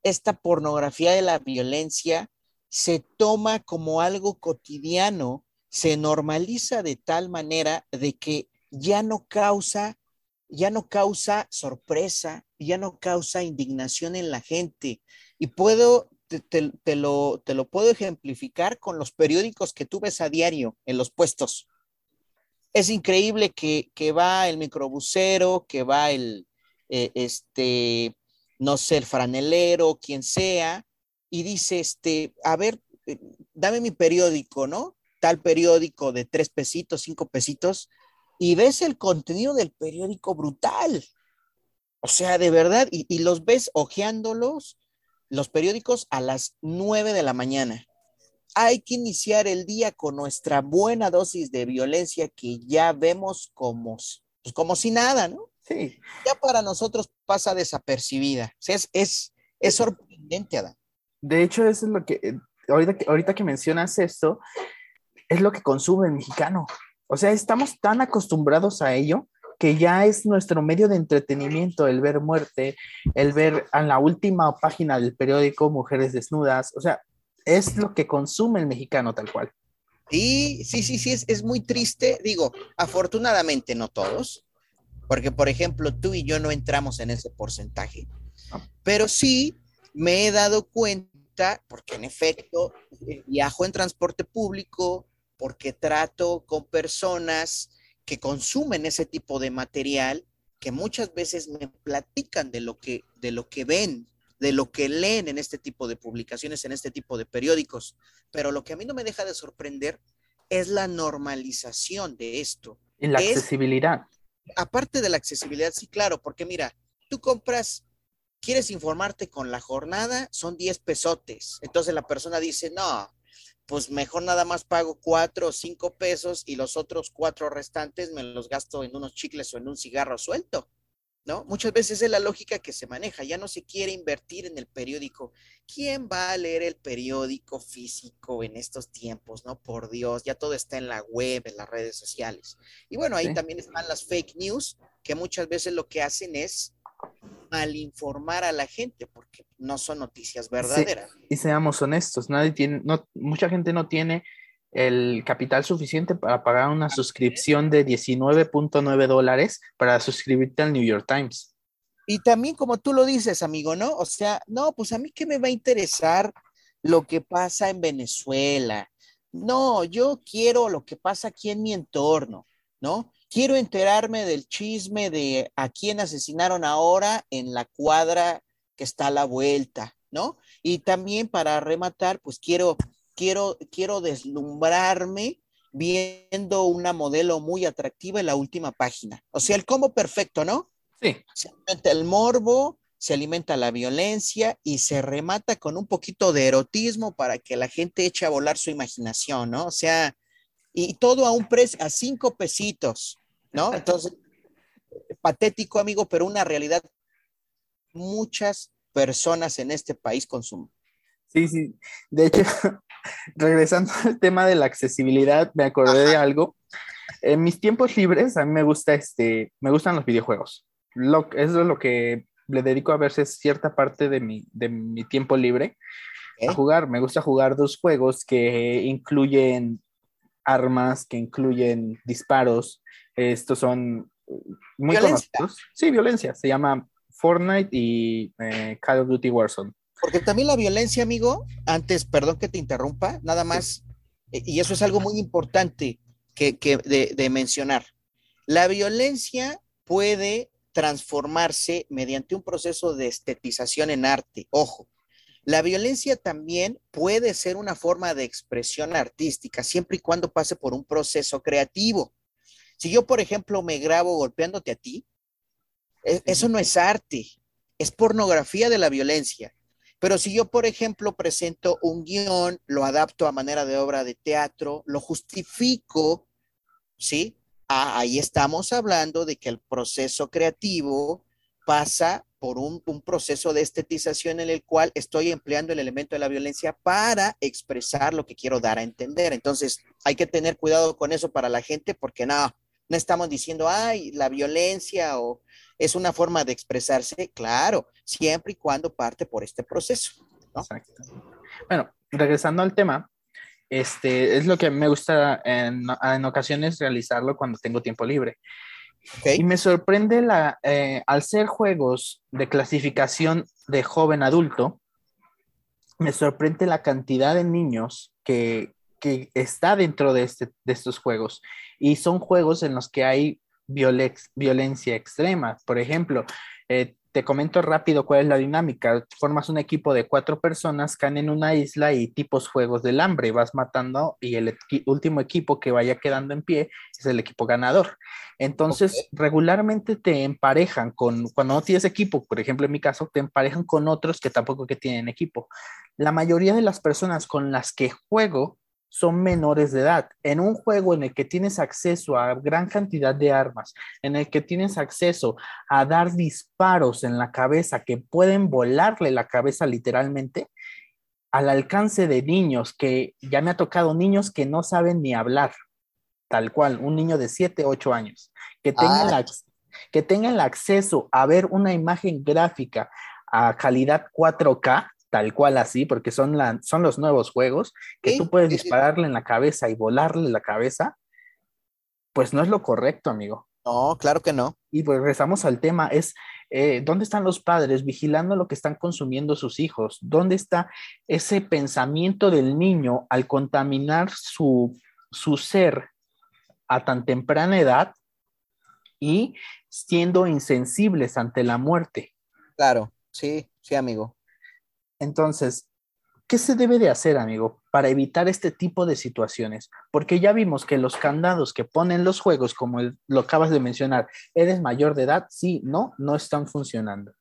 esta pornografía de la violencia, se toma como algo cotidiano, se normaliza de tal manera de que ya no causa, ya no causa sorpresa, ya no causa indignación en la gente. Y puedo te, lo, te lo puedo ejemplificar con los periódicos que tú ves a diario en los puestos. Es increíble que, va el microbusero, que va el, eh, este, no sé, el franelero, quien sea, y dice, este, a ver, eh, dame mi periódico, ¿no? Tal periódico de tres pesitos, cinco pesitos, y ves el contenido del periódico brutal. O sea, de verdad, y, los ves ojeándolos los periódicos a las 9 de la mañana. Hay que iniciar el día con nuestra buena dosis de violencia que ya vemos como, pues, como si nada, ¿no? Sí. Ya para nosotros pasa desapercibida. es, es, es sorprendente, Adán. De hecho, eso es lo que, eh, ahorita, que, ahorita que mencionas esto, es lo que consume el mexicano. O sea, estamos tan acostumbrados a ello que ya es nuestro medio de entretenimiento, el ver muerte, el ver en la última página del periódico mujeres desnudas, o sea, es lo que consume el mexicano tal cual. Sí, sí, sí, sí, es, es muy triste. Digo, afortunadamente no todos, porque por ejemplo tú y yo no entramos en ese porcentaje, pero sí me he dado cuenta, porque en efecto eh, viajo en transporte público, porque trato con personas que consumen ese tipo de material, que muchas veces me platican de lo que, de lo que ven, de lo que leen en este tipo de publicaciones, en este tipo de periódicos. Pero lo que a mí no me deja de sorprender es la normalización de esto. En la accesibilidad. Aparte de la accesibilidad, sí, claro, porque mira, tú compras, quieres informarte con la jornada, son 10 pesotes. Entonces la persona dice, no, pues mejor nada más pago cuatro o cinco pesos y los otros cuatro restantes me los gasto en unos chicles o en un cigarro suelto. ¿No? Muchas veces es la lógica que se maneja, ya no se quiere invertir en el periódico. ¿Quién va a leer el periódico físico en estos tiempos, no? Por Dios, ya todo está en la web, en las redes sociales. Y bueno, ahí también están las fake news, que muchas veces lo que hacen es malinformar a la gente, porque no son noticias verdaderas. y seamos honestos, nadie tiene, no, mucha gente no tiene el capital suficiente para pagar una suscripción de 19.9 dólares para suscribirte al New York Times. Y también como tú lo dices, amigo, ¿no? O sea, no, pues a mí qué me va a interesar lo que pasa en Venezuela. No, yo quiero lo que pasa aquí en mi entorno, ¿no? Quiero enterarme del chisme de a quién asesinaron ahora en la cuadra que está a la vuelta, ¿no? Y también para rematar, pues quiero quiero, quiero deslumbrarme viendo una modelo muy atractiva en la última página. O sea, el combo perfecto, ¿no? Sí. Se alimenta el morbo, se alimenta la violencia y se remata con un poquito de erotismo para que la gente eche a volar su imaginación, ¿no? O sea, y todo a un precio, a cinco pesitos, ¿no? [laughs] Entonces, patético, amigo, pero una realidad. Muchas personas en este país consumen. Sí, sí. De hecho, regresando [laughs] al tema de la accesibilidad, me acordé de algo. En mis tiempos libres, a mí me gusta este, me gustan los videojuegos. Lo, eso es lo que le dedico a veces cierta parte de mi, de mi tiempo libre a jugar. Me gusta jugar dos juegos que incluyen armas, que incluyen disparos. Estos son muy conocidos. Sí, violencia. Se llama Fortnite y eh, Call of Duty Warzone. Porque también la violencia, amigo, antes, perdón que te interrumpa, nada más, eh, y eso es algo muy importante que, de, de mencionar. La violencia puede transformarse mediante un proceso de estetización en arte. Ojo, la violencia también puede ser una forma de expresión artística, siempre y cuando pase por un proceso creativo. Si yo, por ejemplo, me grabo golpeándote a ti, e, eso no es arte, es pornografía de la violencia. Pero si yo, por ejemplo, presento un guion, lo adapto a manera de obra de teatro, lo justifico, ¿sí? Ah, ahí estamos hablando de que el proceso creativo pasa por un, proceso de estetización en el cual estoy empleando el elemento de la violencia para expresar lo que quiero dar a entender. Entonces, hay que tener cuidado con eso para la gente porque no, no estamos diciendo, ay, la violencia o es una forma de expresarse, claro, siempre y cuando parte por este proceso. Exacto. Bueno, regresando al tema, este es lo que me gusta en, ocasiones realizarlo cuando tengo tiempo libre. Y me sorprende la, eh, al ser juegos de clasificación de joven adulto, me sorprende la cantidad de niños que, que está dentro de, este, de estos juegos. Y son juegos en los que hay violencia extrema. Por ejemplo, eh, te comento rápido cuál es la dinámica. Formas un equipo de cuatro personas, caen en una isla y tipos juegos del hambre, vas matando y el último equipo que vaya quedando en pie es el equipo ganador. Entonces, regularmente te emparejan con, cuando no tienes equipo, por ejemplo, en mi caso, te emparejan con otros que tampoco que tienen equipo. La mayoría de las personas con las que juego son menores de edad. En un juego en el que tienes acceso a gran cantidad de armas, en el que tienes acceso a dar disparos en la cabeza que pueden volarle la cabeza literalmente, al alcance de niños que ya me ha tocado niños que no saben ni hablar, tal cual, un niño de 7, 8 años, que tengan, ah. que tengan el acceso a ver una imagen gráfica a calidad 4K tal cual así, porque son, la, son los nuevos juegos, que tú puedes dispararle en la cabeza y volarle la cabeza, pues no es lo correcto, amigo. No, claro que no. Y pues regresamos al tema, es eh, ¿dónde están los padres vigilando lo que están consumiendo sus hijos? ¿Dónde está ese pensamiento del niño al contaminar su, su ser a tan temprana edad y siendo insensibles ante la muerte? Claro, sí, sí, amigo. Entonces, ¿qué se debe de hacer, amigo, para evitar este tipo de situaciones? Porque ya vimos que los candados que ponen los juegos, como lo acabas de mencionar, ¿eres mayor de edad? Sí, no, no están funcionando.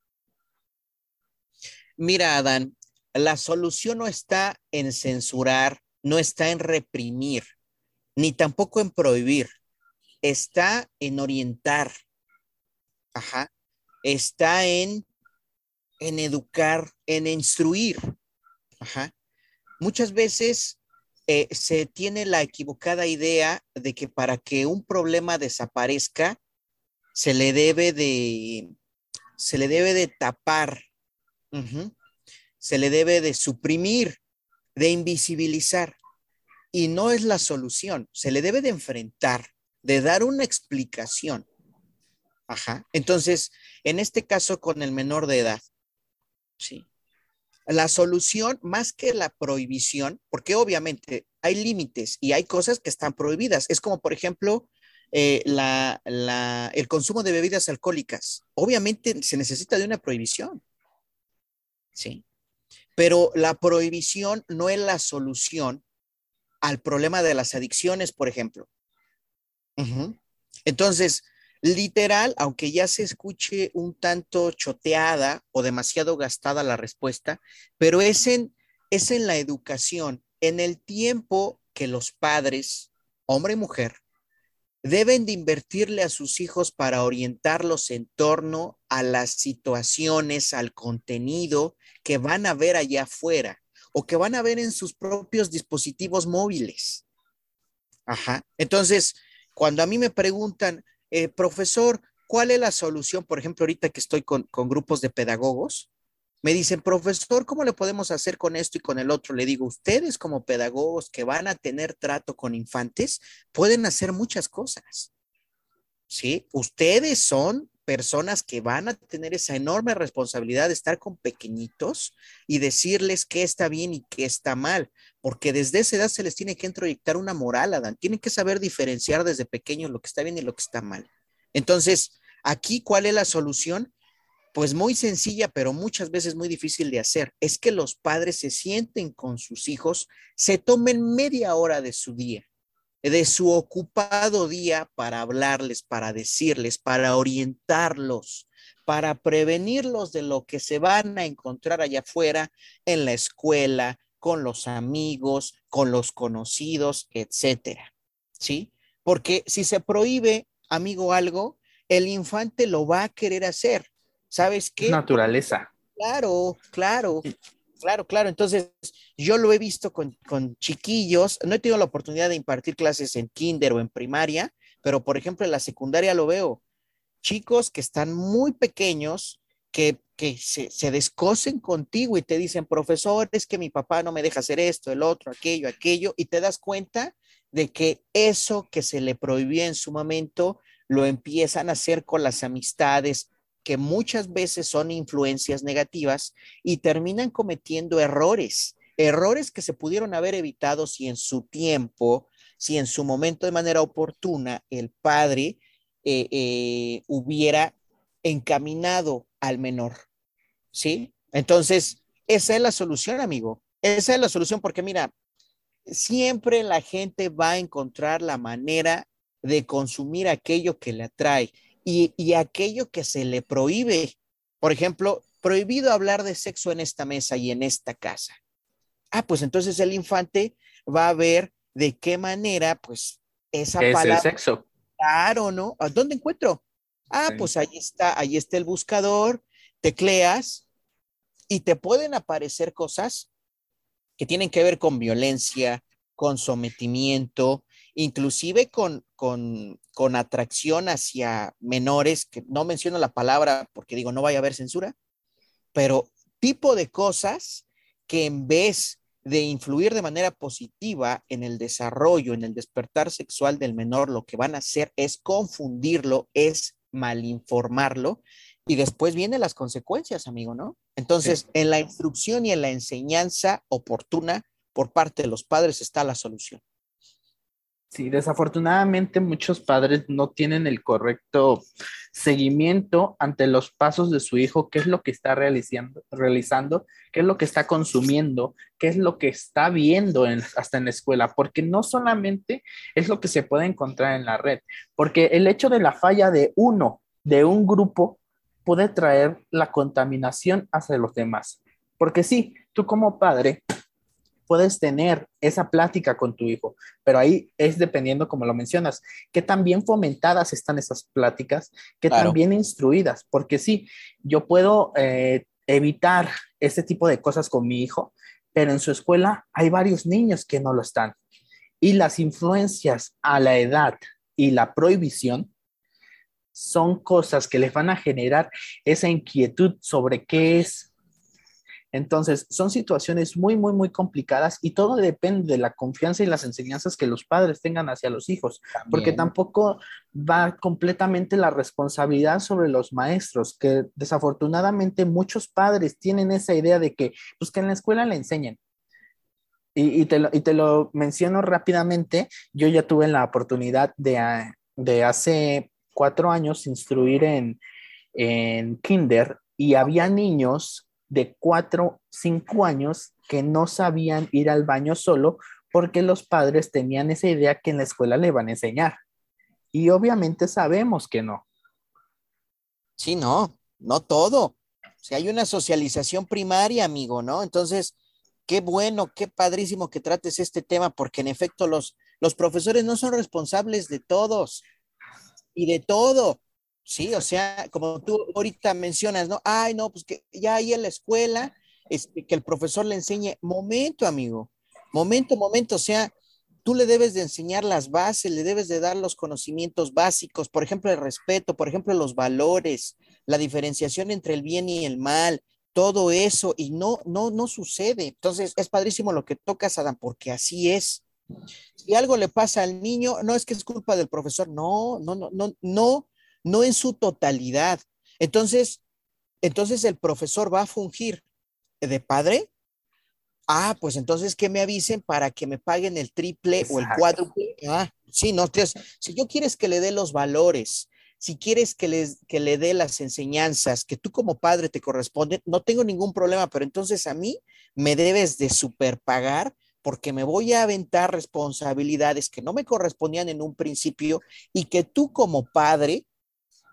Mira, Adán, la solución no está en censurar, no está en reprimir, ni tampoco en prohibir, está en orientar. Ajá. está en, en educar, en instruir. Muchas veces eh, se tiene la equivocada idea de que para que un problema desaparezca, se le debe de, se le debe de tapar, se le debe de suprimir, de invisibilizar. Y no es la solución, se le debe de enfrentar, de dar una explicación. Ajá. Entonces, en este caso con el menor de edad, sí. La solución, más que la prohibición, porque obviamente hay límites y hay cosas que están prohibidas. Es como, por ejemplo, eh, el consumo de bebidas alcohólicas. Obviamente se necesita de una prohibición. Sí. Pero la prohibición no es la solución al problema de las adicciones, por ejemplo. Entonces, Literal, aunque ya se escuche un tanto choteada o demasiado gastada la respuesta, pero es en, es en la educación, en el tiempo que los padres, hombre y mujer, deben de invertirle a sus hijos para orientarlos en torno a las situaciones, al contenido que van a ver allá afuera o que van a ver en sus propios dispositivos móviles. Ajá. Entonces, cuando a mí me preguntan, eh, profesor, ¿cuál es la solución? Por ejemplo, ahorita que estoy con, grupos de pedagogos, me dicen, profesor, ¿cómo le podemos hacer con esto y con el otro? Le digo, ustedes como pedagogos que van a tener trato con infantes, pueden hacer muchas cosas. ¿Sí? Ustedes son personas que van a tener esa enorme responsabilidad de estar con pequeñitos y decirles qué está bien y qué está mal, porque desde esa edad se les tiene que introyectar una moral, Adán. Tienen que saber diferenciar desde pequeños lo que está bien y lo que está mal. Entonces, aquí, ¿cuál es la solución? Pues muy sencilla, pero muchas veces muy difícil de hacer. Es que los padres se sienten con sus hijos, se tomen media hora de su día de su ocupado día para hablarles, para decirles, para orientarlos, para prevenirlos de lo que se van a encontrar allá afuera en la escuela, con los amigos, con los conocidos, etcétera. ¿Sí? Porque si se prohíbe, amigo, algo, el infante lo va a querer hacer. ¿Sabes qué? Naturaleza. Claro, claro. Claro, claro. Entonces, yo lo he visto con, chiquillos. No he tenido la oportunidad de impartir clases en kinder o en primaria, pero por ejemplo en la secundaria lo veo. Chicos que están muy pequeños, que, se, se, descosen contigo y te dicen, profesor, es que mi papá no me deja hacer esto, el otro, aquello, aquello, y te das cuenta de que eso que se le prohibió en su momento lo empiezan a hacer con las amistades, que muchas veces son influencias negativas y terminan cometiendo errores, errores que se pudieron haber evitado si en su tiempo, si en su momento de manera oportuna el padre eh, eh, hubiera encaminado al menor. ¿Sí? Entonces, esa es la solución, amigo. Esa es la solución porque mira, siempre la gente va a encontrar la manera de consumir aquello que le atrae y, aquello que se le prohíbe. Por ejemplo, prohibido hablar de sexo en esta mesa y en esta casa. Ah, pues entonces el infante va a ver de qué manera, pues, esa ¿Qué palabra. Es el sexo. Claro, ¿no? ¿A dónde encuentro? Ah, pues ahí está, ahí está el buscador, tecleas y te pueden aparecer cosas que tienen que ver con violencia, con sometimiento, inclusive con, con, atracción hacia menores, que no menciono la palabra porque digo, no vaya a haber censura, pero tipo de cosas que en vez de influir de manera positiva en el desarrollo, en el despertar sexual del menor, lo que van a hacer es confundirlo, es malinformarlo y después vienen las consecuencias, amigo, ¿no? Entonces, en la instrucción y en la enseñanza oportuna por parte de los padres está la solución. Sí, desafortunadamente muchos padres no tienen el correcto seguimiento ante los pasos de su hijo, qué es lo que está realizando, realizando qué es lo que está consumiendo, qué es lo que está viendo hasta en la escuela, porque no solamente es lo que se puede encontrar en la red, porque el hecho de la falla de uno, de un grupo, puede traer la contaminación hacia los demás. Porque sí, tú como padre puedes tener esa plática con tu hijo, pero ahí es dependiendo, como lo mencionas, que también fomentadas están esas pláticas, que también instruidas, porque sí, yo puedo eh, evitar este tipo de cosas con mi hijo, pero en su escuela hay varios niños que no lo están. Y las influencias a la edad y la prohibición son cosas que les van a generar esa inquietud sobre qué es. Entonces, son situaciones muy, muy, muy complicadas y todo depende de la confianza y las enseñanzas que los padres tengan hacia los hijos, porque tampoco va completamente la responsabilidad sobre los maestros, que desafortunadamente muchos padres tienen esa idea de que, pues que en la escuela le enseñen. Y, te, lo, y te lo menciono rápidamente, yo ya tuve la oportunidad de, ah, de hace cuatro años instruir en, en kinder y había niños de cuatro, cinco años que no sabían ir al baño solo porque los padres tenían esa idea que en la escuela le van a enseñar. Y obviamente sabemos que no. Sí, no, no todo. Si hay una socialización primaria, amigo, ¿no? Entonces, qué bueno, qué padrísimo que trates este tema, porque en efecto los, los profesores no son responsables de todos y de todo. Sí, o sea, como tú ahorita mencionas, ¿no? Ay, no, pues que ya ahí en la escuela, este, que el profesor le enseñe, momento, amigo, momento, momento, o sea, tú le debes de enseñar las bases, le debes de dar los conocimientos básicos, por ejemplo, el respeto, por ejemplo, los valores, la diferenciación entre el bien y el mal, todo eso, y no, no, no sucede. Entonces, es padrísimo lo que tocas, Adam, porque así es. Si algo le pasa al niño, no es que es culpa del profesor, no, no, no, no, no, no en su totalidad. Entonces, entonces el profesor va a fungir de padre. Ah, pues entonces que me avisen para que me paguen el triple o el cuádruple. Ah, sí, no, si yo quieres que le dé los valores, si quieres que, les, que le dé las enseñanzas que tú como padre te corresponden, no tengo ningún problema, pero entonces a mí me debes de superpagar porque me voy a aventar responsabilidades que no me correspondían en un principio y que tú como padre,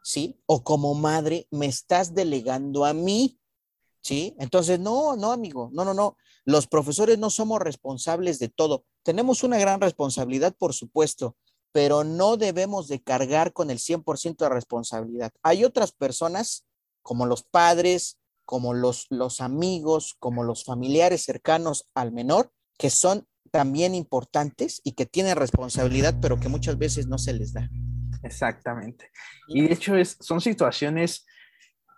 ¿sí? O como madre me estás delegando a mí, ¿sí? Entonces, no, no, amigo, no, no, no. Los profesores no somos responsables de todo. Tenemos una gran responsabilidad, por supuesto, pero no debemos de cargar con el 100% de responsabilidad. Hay otras personas, como los padres, como los, los amigos, como los familiares cercanos al menor, que son también importantes y que tienen responsabilidad, pero que muchas veces no se les da. Exactamente. Y de hecho es, son situaciones,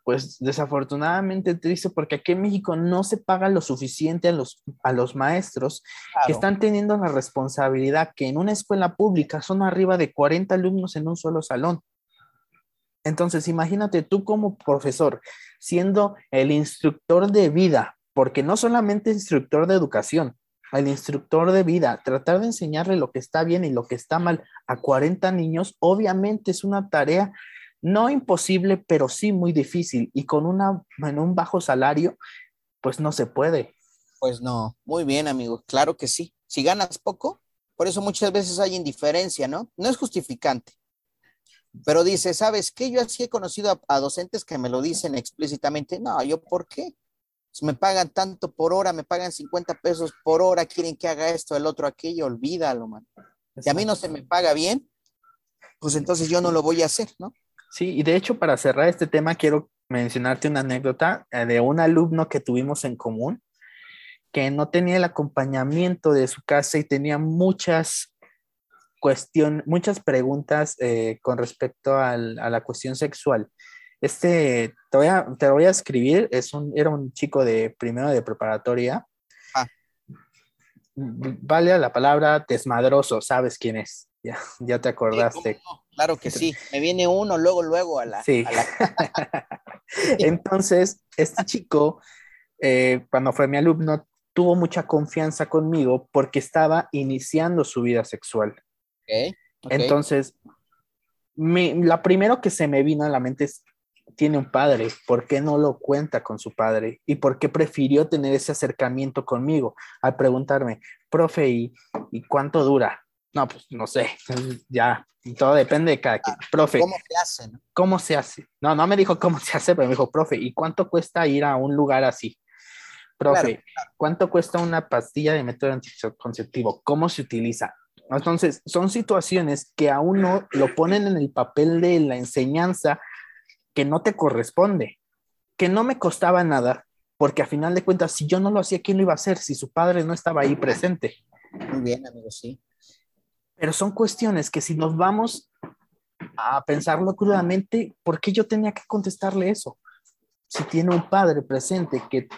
pues desafortunadamente triste, porque aquí en México no se paga lo suficiente a los, a los maestros que están teniendo la responsabilidad que en una escuela pública son arriba de 40 alumnos en un solo salón. Entonces, imagínate tú como profesor, siendo el instructor de vida, porque no solamente instructor de educación, al instructor de vida, tratar de enseñarle lo que está bien y lo que está mal a 40 niños, obviamente es una tarea no imposible, pero sí muy difícil y con una, en un bajo salario, pues no se puede. Pues no, muy bien, amigo, claro que sí. Si ganas poco, por eso muchas veces hay indiferencia, ¿no? No es justificante. Pero dice, ¿sabes qué? Yo así he conocido a, a docentes que me lo dicen explícitamente. No, ¿yo por qué? Me pagan tanto por hora, me pagan 50 pesos por hora, quieren que haga esto, el otro, aquello, olvídalo, man. Si a mí no se me paga bien, pues entonces yo no lo voy a hacer, ¿no? Sí, y de hecho para cerrar este tema quiero mencionarte una anécdota eh, de un alumno que tuvimos en común que no tenía el acompañamiento de su casa y tenía muchas cuestiones, muchas preguntas eh, con respecto a la cuestión sexual. Este, te voy a, te voy a escribir, es un, era un chico de primero de preparatoria. Ah. Vale la palabra desmadroso, ¿sabes quién es? Ya, ya te acordaste. Claro que sí, me viene uno luego, luego a la... Sí. [laughs] Entonces, este chico, eh, cuando fue mi alumno, tuvo mucha confianza conmigo porque estaba iniciando su vida sexual. Entonces, me, la primero que se me vino a la mente es, tiene un padre, ¿por qué no lo cuenta con su padre? ¿Y por qué prefirió tener ese acercamiento conmigo al preguntarme, profe, ¿y, cuánto dura? No, pues no sé, ya, todo depende de cada quien. Ah, profe, ¿cómo se hace? No? ¿Cómo se hace? No, no me dijo cómo se hace, pero me dijo, profe, ¿y cuánto cuesta ir a un lugar así? profe, ¿cuánto cuesta una pastilla de método anticonceptivo? ¿Cómo se utiliza? Entonces, son situaciones que a uno lo ponen en el papel de la enseñanza que no te corresponde, que no me costaba nada, porque a final de cuentas, si yo no lo hacía, ¿quién lo iba a hacer si su padre no estaba ahí presente? Muy bien, amigo, sí. Pero son cuestiones que si nos vamos a pensarlo crudamente, ¿por qué yo tenía que contestarle eso? Si tiene un padre presente que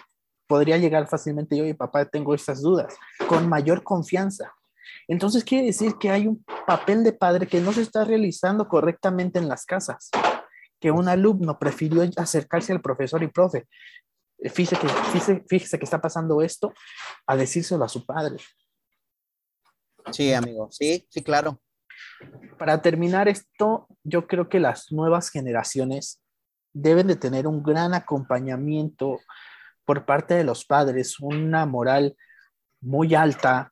podría llegar fácilmente yo y papá tengo estas dudas, con mayor confianza. Entonces quiere decir que hay un papel de padre que no se está realizando correctamente en las casas, que un alumno prefirió acercarse al profesor y profe, fíjese que, fíjese, que está pasando esto, a decírselo a su padre. Sí, amigo, sí, sí, claro. Para terminar esto, yo creo que las nuevas generaciones deben de tener un gran acompañamiento por parte de los padres, una moral muy alta,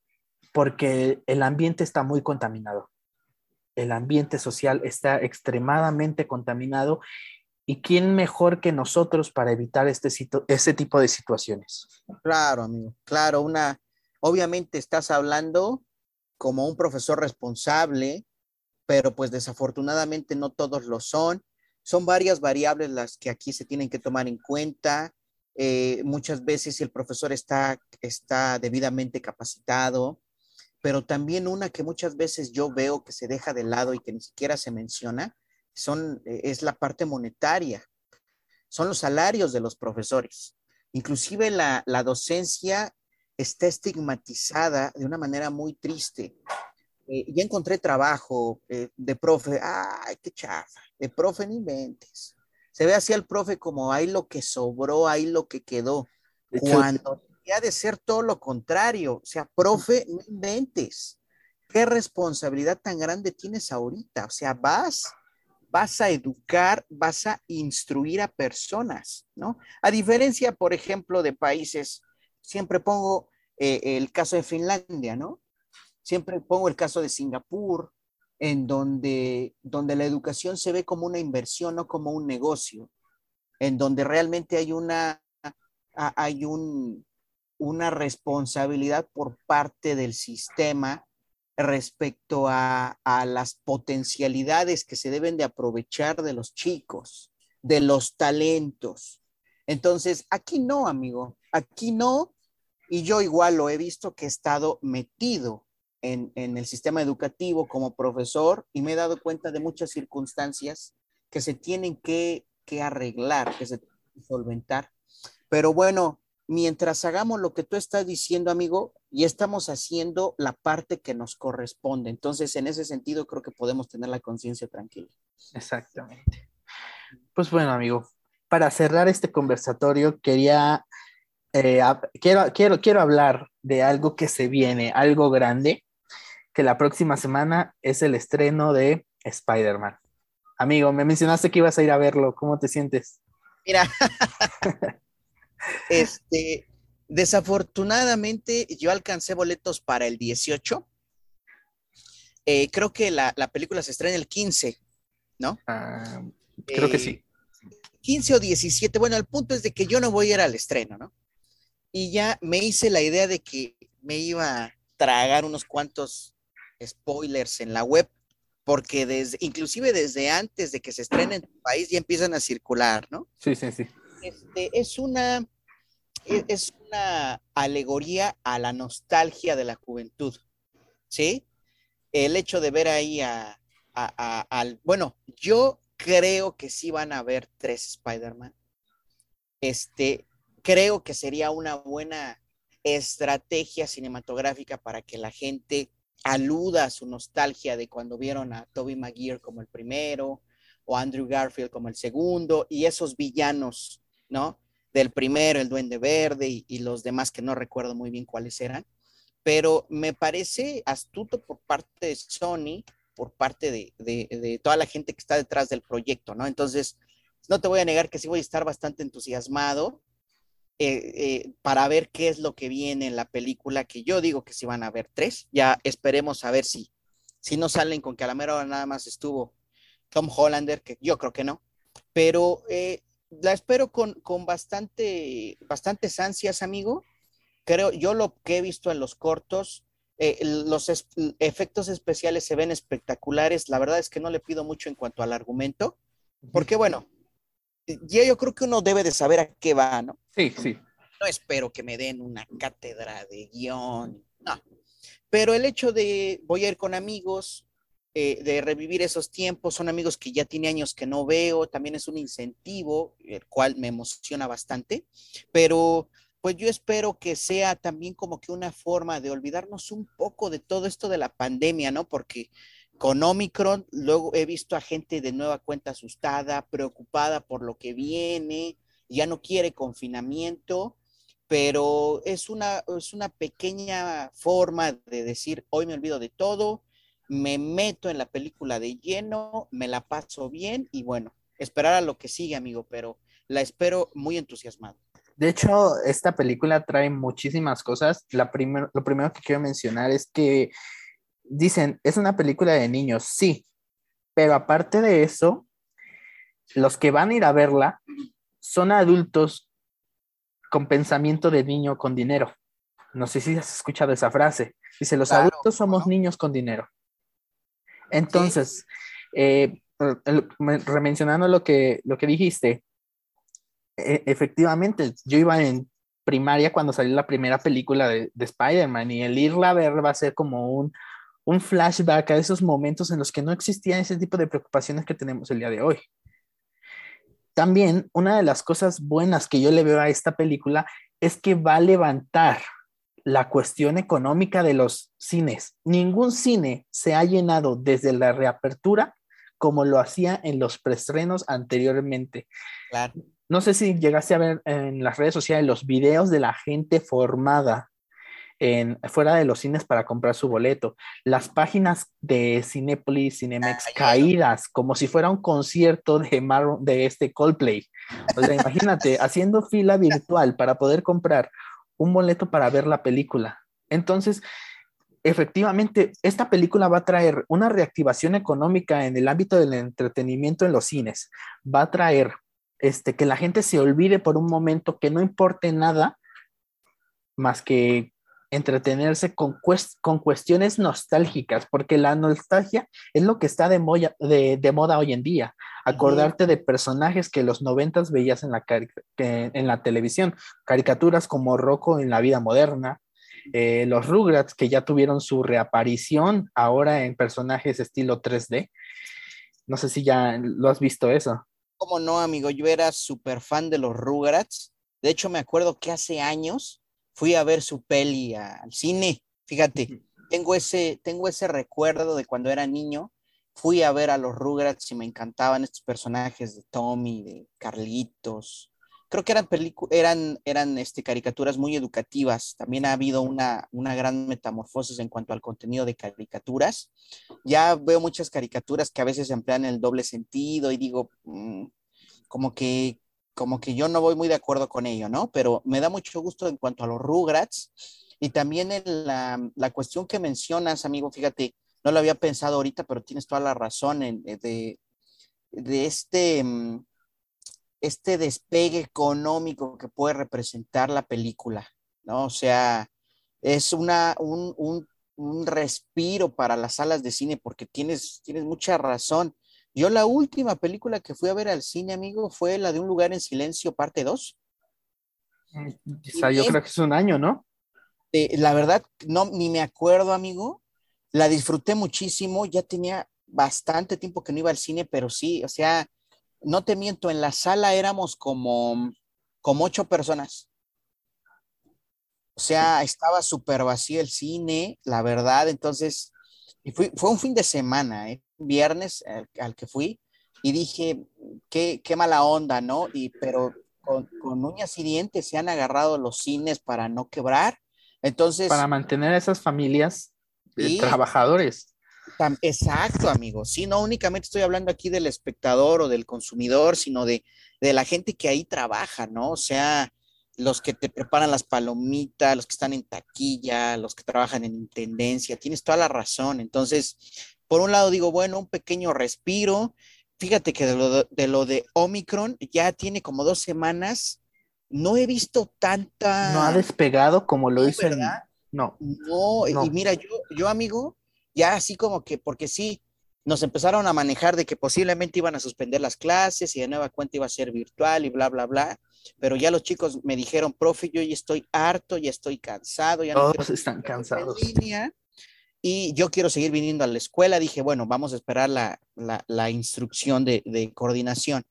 porque el ambiente está muy contaminado. El ambiente social está extremadamente contaminado y quién mejor que nosotros para evitar este, ese tipo de situaciones. Claro, amigo, claro, una, obviamente estás hablando como un profesor responsable, pero pues desafortunadamente no todos lo son. Son varias variables las que aquí se tienen que tomar en cuenta. Eh, muchas veces el profesor está, está debidamente capacitado, pero también una que muchas veces yo veo que se deja de lado y que ni siquiera se menciona, son, eh, es la parte monetaria, son los salarios de los profesores. Inclusive la, la docencia está estigmatizada de una manera muy triste. Eh, ya encontré trabajo eh, de profe, ay, qué chafa, de profe ni inventes. Se ve así al profe como hay lo que sobró, hay lo que quedó, cuando ha de ser todo lo contrario. O sea, profe, no inventes. ¿Qué responsabilidad tan grande tienes ahorita? O sea, vas, vas a educar, vas a instruir a personas, ¿no? A diferencia, por ejemplo, de países siempre pongo eh, el caso de Finlandia, ¿no? Siempre pongo el caso de Singapur, en donde, donde la educación se ve como una inversión, no como un negocio, en donde realmente hay una, hay un, una responsabilidad por parte del sistema respecto a, a, las potencialidades que se deben de aprovechar de los chicos, de los talentos. Entonces, aquí no, amigo, aquí no, y yo igual lo he visto que he estado metido en, el sistema educativo como profesor y me he dado cuenta de muchas circunstancias que se tienen que, arreglar, que se tienen que solventar. Pero bueno, mientras hagamos lo que tú estás diciendo, amigo, y estamos haciendo la parte que nos corresponde. Entonces, en ese sentido, creo que podemos tener la conciencia tranquila. Exactamente. Pues bueno, amigo, para cerrar este conversatorio, quería eh, quiero, quiero, quiero hablar de algo que se viene, algo grande, que la próxima semana es el estreno de Spider-Man. Amigo, me mencionaste que ibas a ir a verlo, ¿cómo te sientes? Mira, [laughs] este, desafortunadamente yo alcancé boletos para el 18. Eh, creo que la, película se estrena el 15, ¿no? Ah, creo que sí. 15 eh, o 17, bueno, el punto es de que yo no voy a ir al estreno, ¿no? y ya me hice la idea de que me iba a tragar unos cuantos spoilers en la web, porque desde, inclusive desde antes de que se estrene en tu país ya empiezan a circular, ¿no? Sí, sí, sí. Este, es una e, es una alegoría a la nostalgia de la juventud, ¿sí? El hecho de ver ahí a, al, bueno, yo creo que sí van a haber tres Spider-Man. Este, creo que sería una buena estrategia cinematográfica para que la gente aluda a su nostalgia de cuando vieron a Toby Maguire como el primero o Andrew Garfield como el segundo y esos villanos, ¿no? Del primero, el Duende Verde y, los demás que no recuerdo muy bien cuáles eran, pero me parece astuto por parte de Sony, por parte de, de toda la gente que está detrás del proyecto, ¿no? Entonces, no te voy a negar que sí voy a estar bastante entusiasmado eh, eh, para ver qué es lo que viene en la película, que yo digo que si van a haber tres, ya esperemos a ver si, si no salen con que a la mera hora nada más estuvo Tom Hollander, que yo creo que no, pero eh, la espero con, con bastante, bastantes ansias, amigo. Creo, yo lo que he visto en los cortos, eh, los efectos especiales se ven espectaculares. La verdad es que no le pido mucho en cuanto al argumento, porque bueno, ya yo creo que uno debe de saber a qué va, ¿no? Sí, sí. No espero que me den una cátedra de guion, no. Pero el hecho de voy a ir con amigos, eh, de revivir esos tiempos, son amigos que ya tiene años que no veo, también es un incentivo, el cual me emociona bastante, pero pues yo espero que sea también como que una forma de olvidarnos un poco de todo esto de la pandemia, ¿no? Porque con Omicron luego he visto a gente de nueva cuenta asustada, preocupada por lo que viene, ya no quiere confinamiento, pero es una, es una pequeña forma de decir, hoy me olvido de todo, me meto en la película de lleno, me la paso bien y bueno, esperar a lo que sigue, amigo, pero la espero muy entusiasmado. De hecho, esta película trae muchísimas cosas. La lo primero que quiero mencionar es que dicen, es una película de niños, sí, pero aparte de eso, los que van a ir a verla son adultos con pensamiento de niño con dinero. No sé si has escuchado esa frase. Dice, los adultos somos niños con dinero. Entonces, eh, remencionando lo que, lo que dijiste, e, efectivamente, yo iba en primaria cuando salió la primera película de, Spider-Man y el irla a ver va a ser como un, un flashback a esos momentos en los que no existían ese tipo de preocupaciones que tenemos el día de hoy. También una de las cosas buenas que yo le veo a esta película es que va a levantar la cuestión económica de los cines. Ningún cine se ha llenado desde la reapertura como lo hacía en los preestrenos anteriormente. No sé si llegaste a ver en las redes sociales los videos de la gente formada en, fuera de los cines para comprar su boleto. Las páginas de Cinepolis, Cinemex caídas, como si fuera un concierto de, de este Coldplay. O sea, imagínate, [laughs] haciendo fila virtual para poder comprar un boleto para ver la película. Entonces, efectivamente, esta película va a traer una reactivación económica en el ámbito del entretenimiento en los cines. Va a traer este, que la gente se olvide por un momento que no importe nada más que entretenerse con, con cuestiones nostálgicas, porque la nostalgia es lo que está de, de, moda hoy en día. Acordarte de personajes que los noventas veías en la, en la televisión, caricaturas como Rocco en la vida moderna, eh, los Rugrats que ya tuvieron su reaparición ahora en personajes estilo 3D. No sé si ya lo has visto eso. ¿Cómo no, amigo? Yo era súper fan de los Rugrats. De hecho, me acuerdo que hace años fui a ver su peli al cine. Fíjate, tengo ese, tengo ese recuerdo de cuando era niño. Fui a ver a los Rugrats y me encantaban estos personajes de Tommy, de Carlitos. Creo que eran, eran, eran este, caricaturas muy educativas. También ha habido una, una gran metamorfosis en cuanto al contenido de caricaturas. Ya veo muchas caricaturas que a veces emplean el doble sentido y digo, mm, como que como que yo no voy muy de acuerdo con ello, ¿no? Pero me da mucho gusto en cuanto a los Rugrats y también en la, la cuestión que mencionas, amigo, fíjate, no lo había pensado ahorita, pero tienes toda la razón en, eh, de, de este, mm, este despegue económico que puede representar la película, ¿no? O sea, es una, un, un, un respiro para las salas de cine porque tienes, tienes mucha razón. Yo la última película que fui a ver al cine, amigo, fue la de Un lugar en silencio, parte 2. Quizá yo creo que es un año, ¿no? la verdad, no, ni me acuerdo, amigo. La disfruté muchísimo, ya tenía bastante tiempo que no iba al cine, pero sí, o sea, no te miento, en la sala éramos como, como ocho personas. O sea, estaba súper vacío el cine, la verdad, entonces, y fue, fue un fin de semana, ¿eh? Viernes al, que fui y dije, qué, qué, mala onda, ¿no? Y, pero con, uñas y dientes se han agarrado los cines para no quebrar. Entonces. Para mantener a esas familias de trabajadores. Exacto, amigo. Sí, no únicamente estoy hablando aquí del espectador o del consumidor, sino de, de la gente que ahí trabaja, ¿no? O sea, los que te preparan las palomitas, los que están en taquilla, los que trabajan en intendencia, tienes toda la razón. Entonces, por un lado digo, bueno, un pequeño respiro. fíjate que de lo de, de lo de Omicron ya tiene como dos semanas. No he visto tanta. No ha despegado como lo No, hizo en-. No, No, No. y mira, yo, yo, amigo, ya así como que, porque sí, nos empezaron a manejar de que posiblemente iban a suspender las clases y de nueva cuenta iba a ser virtual y bla, bla, bla. Pero ya los chicos me dijeron, profe, yo ya estoy harto, ya estoy cansado, ya no todos quiero están cansados. en línea y yo quiero seguir viniendo a la escuela. Dije, bueno, vamos a esperar la, la, la instrucción de, de coordinación.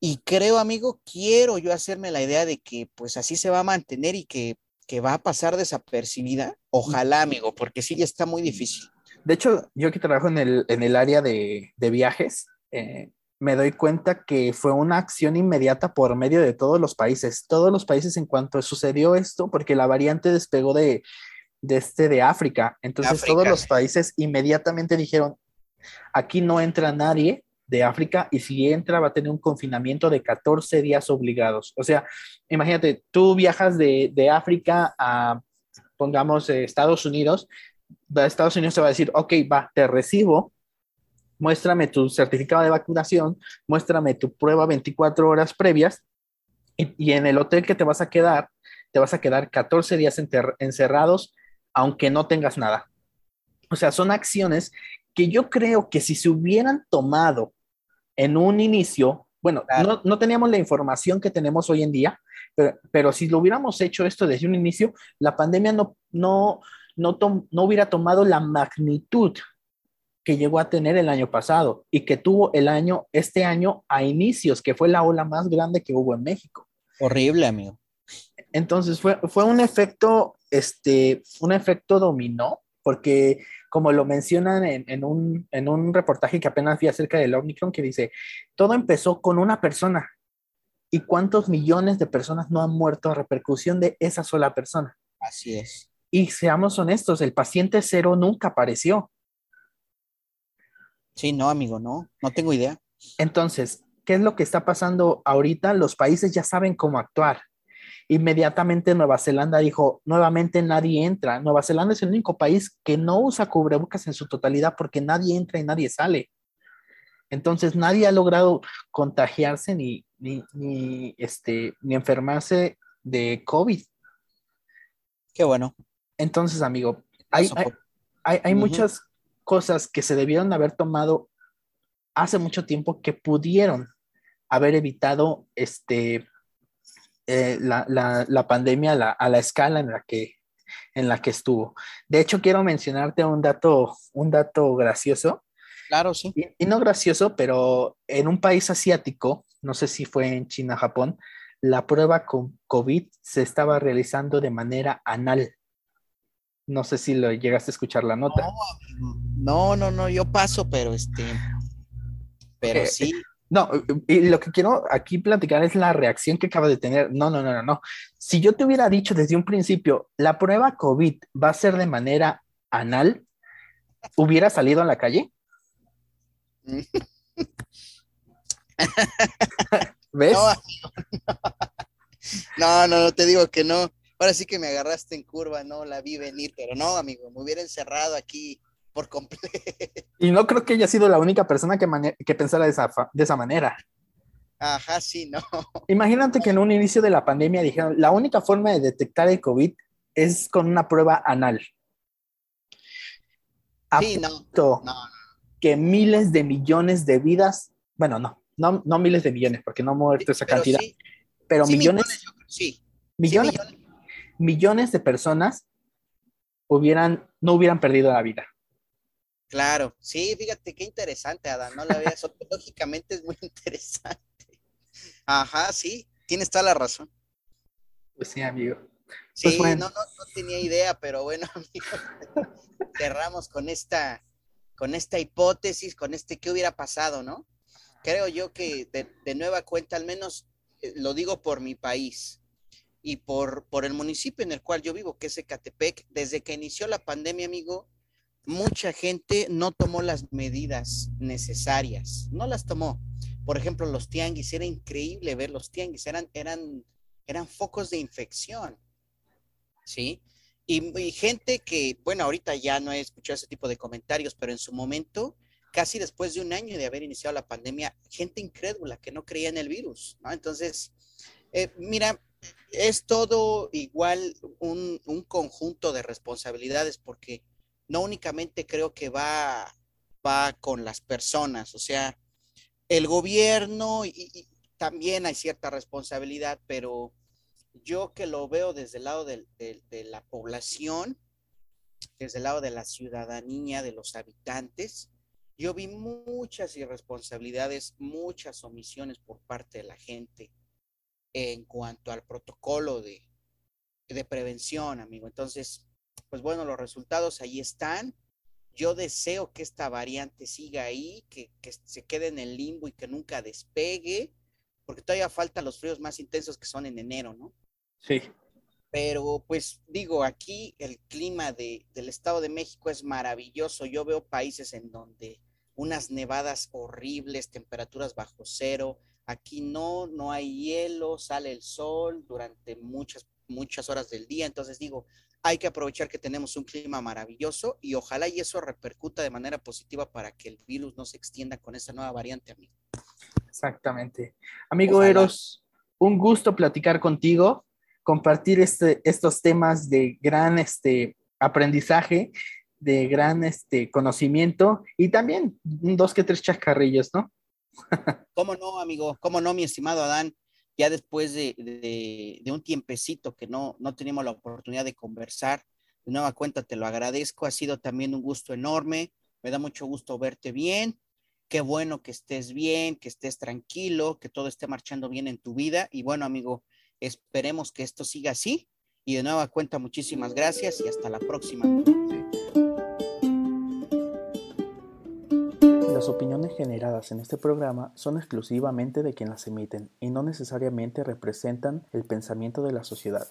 Y creo, amigo, quiero yo hacerme la idea de que pues así se va a mantener y que, que va a pasar desapercibida. Ojalá, amigo, porque sí ya está muy difícil. De hecho, yo que trabajo en el, en el área de, de viajes, eh, me doy cuenta que fue una acción inmediata por medio de todos los países. Todos los países en cuanto sucedió esto, porque la variante despegó de, de, este, de África. Entonces África. todos los países inmediatamente dijeron, aquí no entra nadie de África y si entra va a tener un confinamiento de 14 días obligados. O sea, imagínate, tú viajas de, de África a, pongamos, eh, Estados Unidos, Estados Unidos te va a decir, ok, va, te recibo, muéstrame tu certificado de vacunación, muéstrame tu prueba 24 horas previas y, y en el hotel que te vas a quedar, te vas a quedar 14 días encerrados, aunque no tengas nada. O sea, son acciones que yo creo que si se hubieran tomado en un inicio, bueno, no, no teníamos la información que tenemos hoy en día, pero, pero si lo hubiéramos hecho esto desde un inicio, la pandemia no, no, no, tom- no hubiera tomado la magnitud que llegó a tener el año pasado y que tuvo el año, este año a inicios, que fue la ola más grande que hubo en México. Horrible, amigo. Entonces fue, fue un efecto, este, un efecto dominó, porque como lo mencionan en, en un, en un reportaje que apenas vi acerca del Omicron, que dice, todo empezó con una persona. ¿Y cuántos millones de personas no han muerto a repercusión de esa sola persona? Así es. Y seamos honestos, el paciente cero nunca apareció. Sí, no, amigo, no, no tengo idea. Entonces, ¿qué es lo que está pasando ahorita? Los países ya saben cómo actuar. Inmediatamente Nueva Zelanda dijo, nuevamente nadie entra. Nueva Zelanda es el único país que no usa cubrebocas en su totalidad porque nadie entra y nadie sale. Entonces nadie ha logrado contagiarse ni, ni, ni, este, ni enfermarse de COVID. Qué bueno. Entonces, amigo, hay, hay, hay, muchas cosas que se debieron haber tomado hace mucho tiempo que pudieron haber evitado este, eh, la, la, la pandemia a la, a la escala en la, que, en la que estuvo. De hecho, quiero mencionarte un dato, un dato gracioso, Claro, sí. y, y no gracioso, pero en un país asiático, no sé si fue en China, Japón, la prueba con COVID se estaba realizando de manera anal. No sé si lo llegaste a escuchar la nota. No, no, no, yo paso, pero este, pero Eh, sí, No, y lo que quiero aquí platicar es la reacción que acaba de tener. No, no, no, no, no. Si yo te hubiera dicho desde un principio, la prueba COVID va a ser de manera anal, ¿hubiera salido a la calle? [laughs] ¿Ves? no, no, no, no, te digo que no. Ahora sí que me agarraste en curva, no la vi venir, pero no, amigo, me hubiera encerrado aquí por completo. Y no creo que haya sido la única persona que, pensara de esa, de esa manera. Ajá, sí, no. Imagínate que en un inicio de la pandemia dijeron, la única forma de detectar el COVID es con una prueba anal. Sí, no, no, que miles de millones de vidas, bueno, no, no, no miles de millones, porque no ha muerto esa pero cantidad, sí, pero sí, millones, creo, sí, sí, millones, millones. millones de personas hubieran, no hubieran perdido la vida. Claro, sí, fíjate qué interesante, Adán, no la veas, [laughs] lógicamente es muy interesante. Ajá, sí, tienes toda la razón. Pues sí, amigo. Sí, Pues bueno. no, no, no tenía idea, pero bueno, [laughs] amigo, cerramos con esta, con esta hipótesis, con este qué hubiera pasado, ¿no? Creo yo que de, de nueva cuenta, al menos eh, lo digo por mi país y por, por el municipio en el cual yo vivo, que es Ecatepec, desde que inició la pandemia, amigo, mucha gente no tomó las medidas necesarias, no las tomó. Por ejemplo, los tianguis, era increíble ver los tianguis, eran, eran, eran focos de infección. ¿sí? Y, y gente que, bueno, ahorita ya no he escuchado ese tipo de comentarios, pero en su momento casi después de un año de haber iniciado la pandemia, gente incrédula que no creía en el virus, ¿no? Entonces, eh, mira, es todo igual un, conjunto de responsabilidades porque no únicamente creo que va, va con las personas, o sea, el gobierno y, también hay cierta responsabilidad, pero yo que lo veo desde el lado de, de la población, desde el lado de la ciudadanía, de los habitantes, yo vi muchas irresponsabilidades, muchas omisiones por parte de la gente en cuanto al protocolo de, de prevención, amigo. Entonces, pues bueno, los resultados ahí están. Yo deseo que esta variante siga ahí, que, que, se quede en el limbo y que nunca despegue, porque todavía faltan los fríos más intensos que son en enero, ¿no? Sí. Pero pues digo, aquí el clima de, del Estado de México es maravilloso. Yo veo países en donde unas nevadas horribles, temperaturas bajo cero. Aquí no, no hay hielo, sale el sol durante muchas, muchas horas del día. Entonces digo, hay que aprovechar que tenemos un clima maravilloso y ojalá y eso repercuta de manera positiva para que el virus no se extienda con esta nueva variante, amigo. Exactamente. Amigo Eros, un gusto platicar contigo compartir este, estos temas de gran este, aprendizaje, de gran este, conocimiento y también dos que tres chascarrillos, ¿no? [laughs] ¿Cómo no, amigo? ¿Cómo no, mi estimado Adán? Ya después de, un tiempecito que no, no teníamos la oportunidad de conversar, de nueva cuenta te lo agradezco, ha sido también un gusto enorme, me da mucho gusto verte bien, qué bueno que estés bien, que estés tranquilo, que todo esté marchando bien en tu vida y bueno, amigo, Esperemos que esto siga así. Y de nueva cuenta, muchísimas gracias y hasta la próxima. Las opiniones generadas en este programa son exclusivamente de quien las emiten y no necesariamente representan el pensamiento de la sociedad.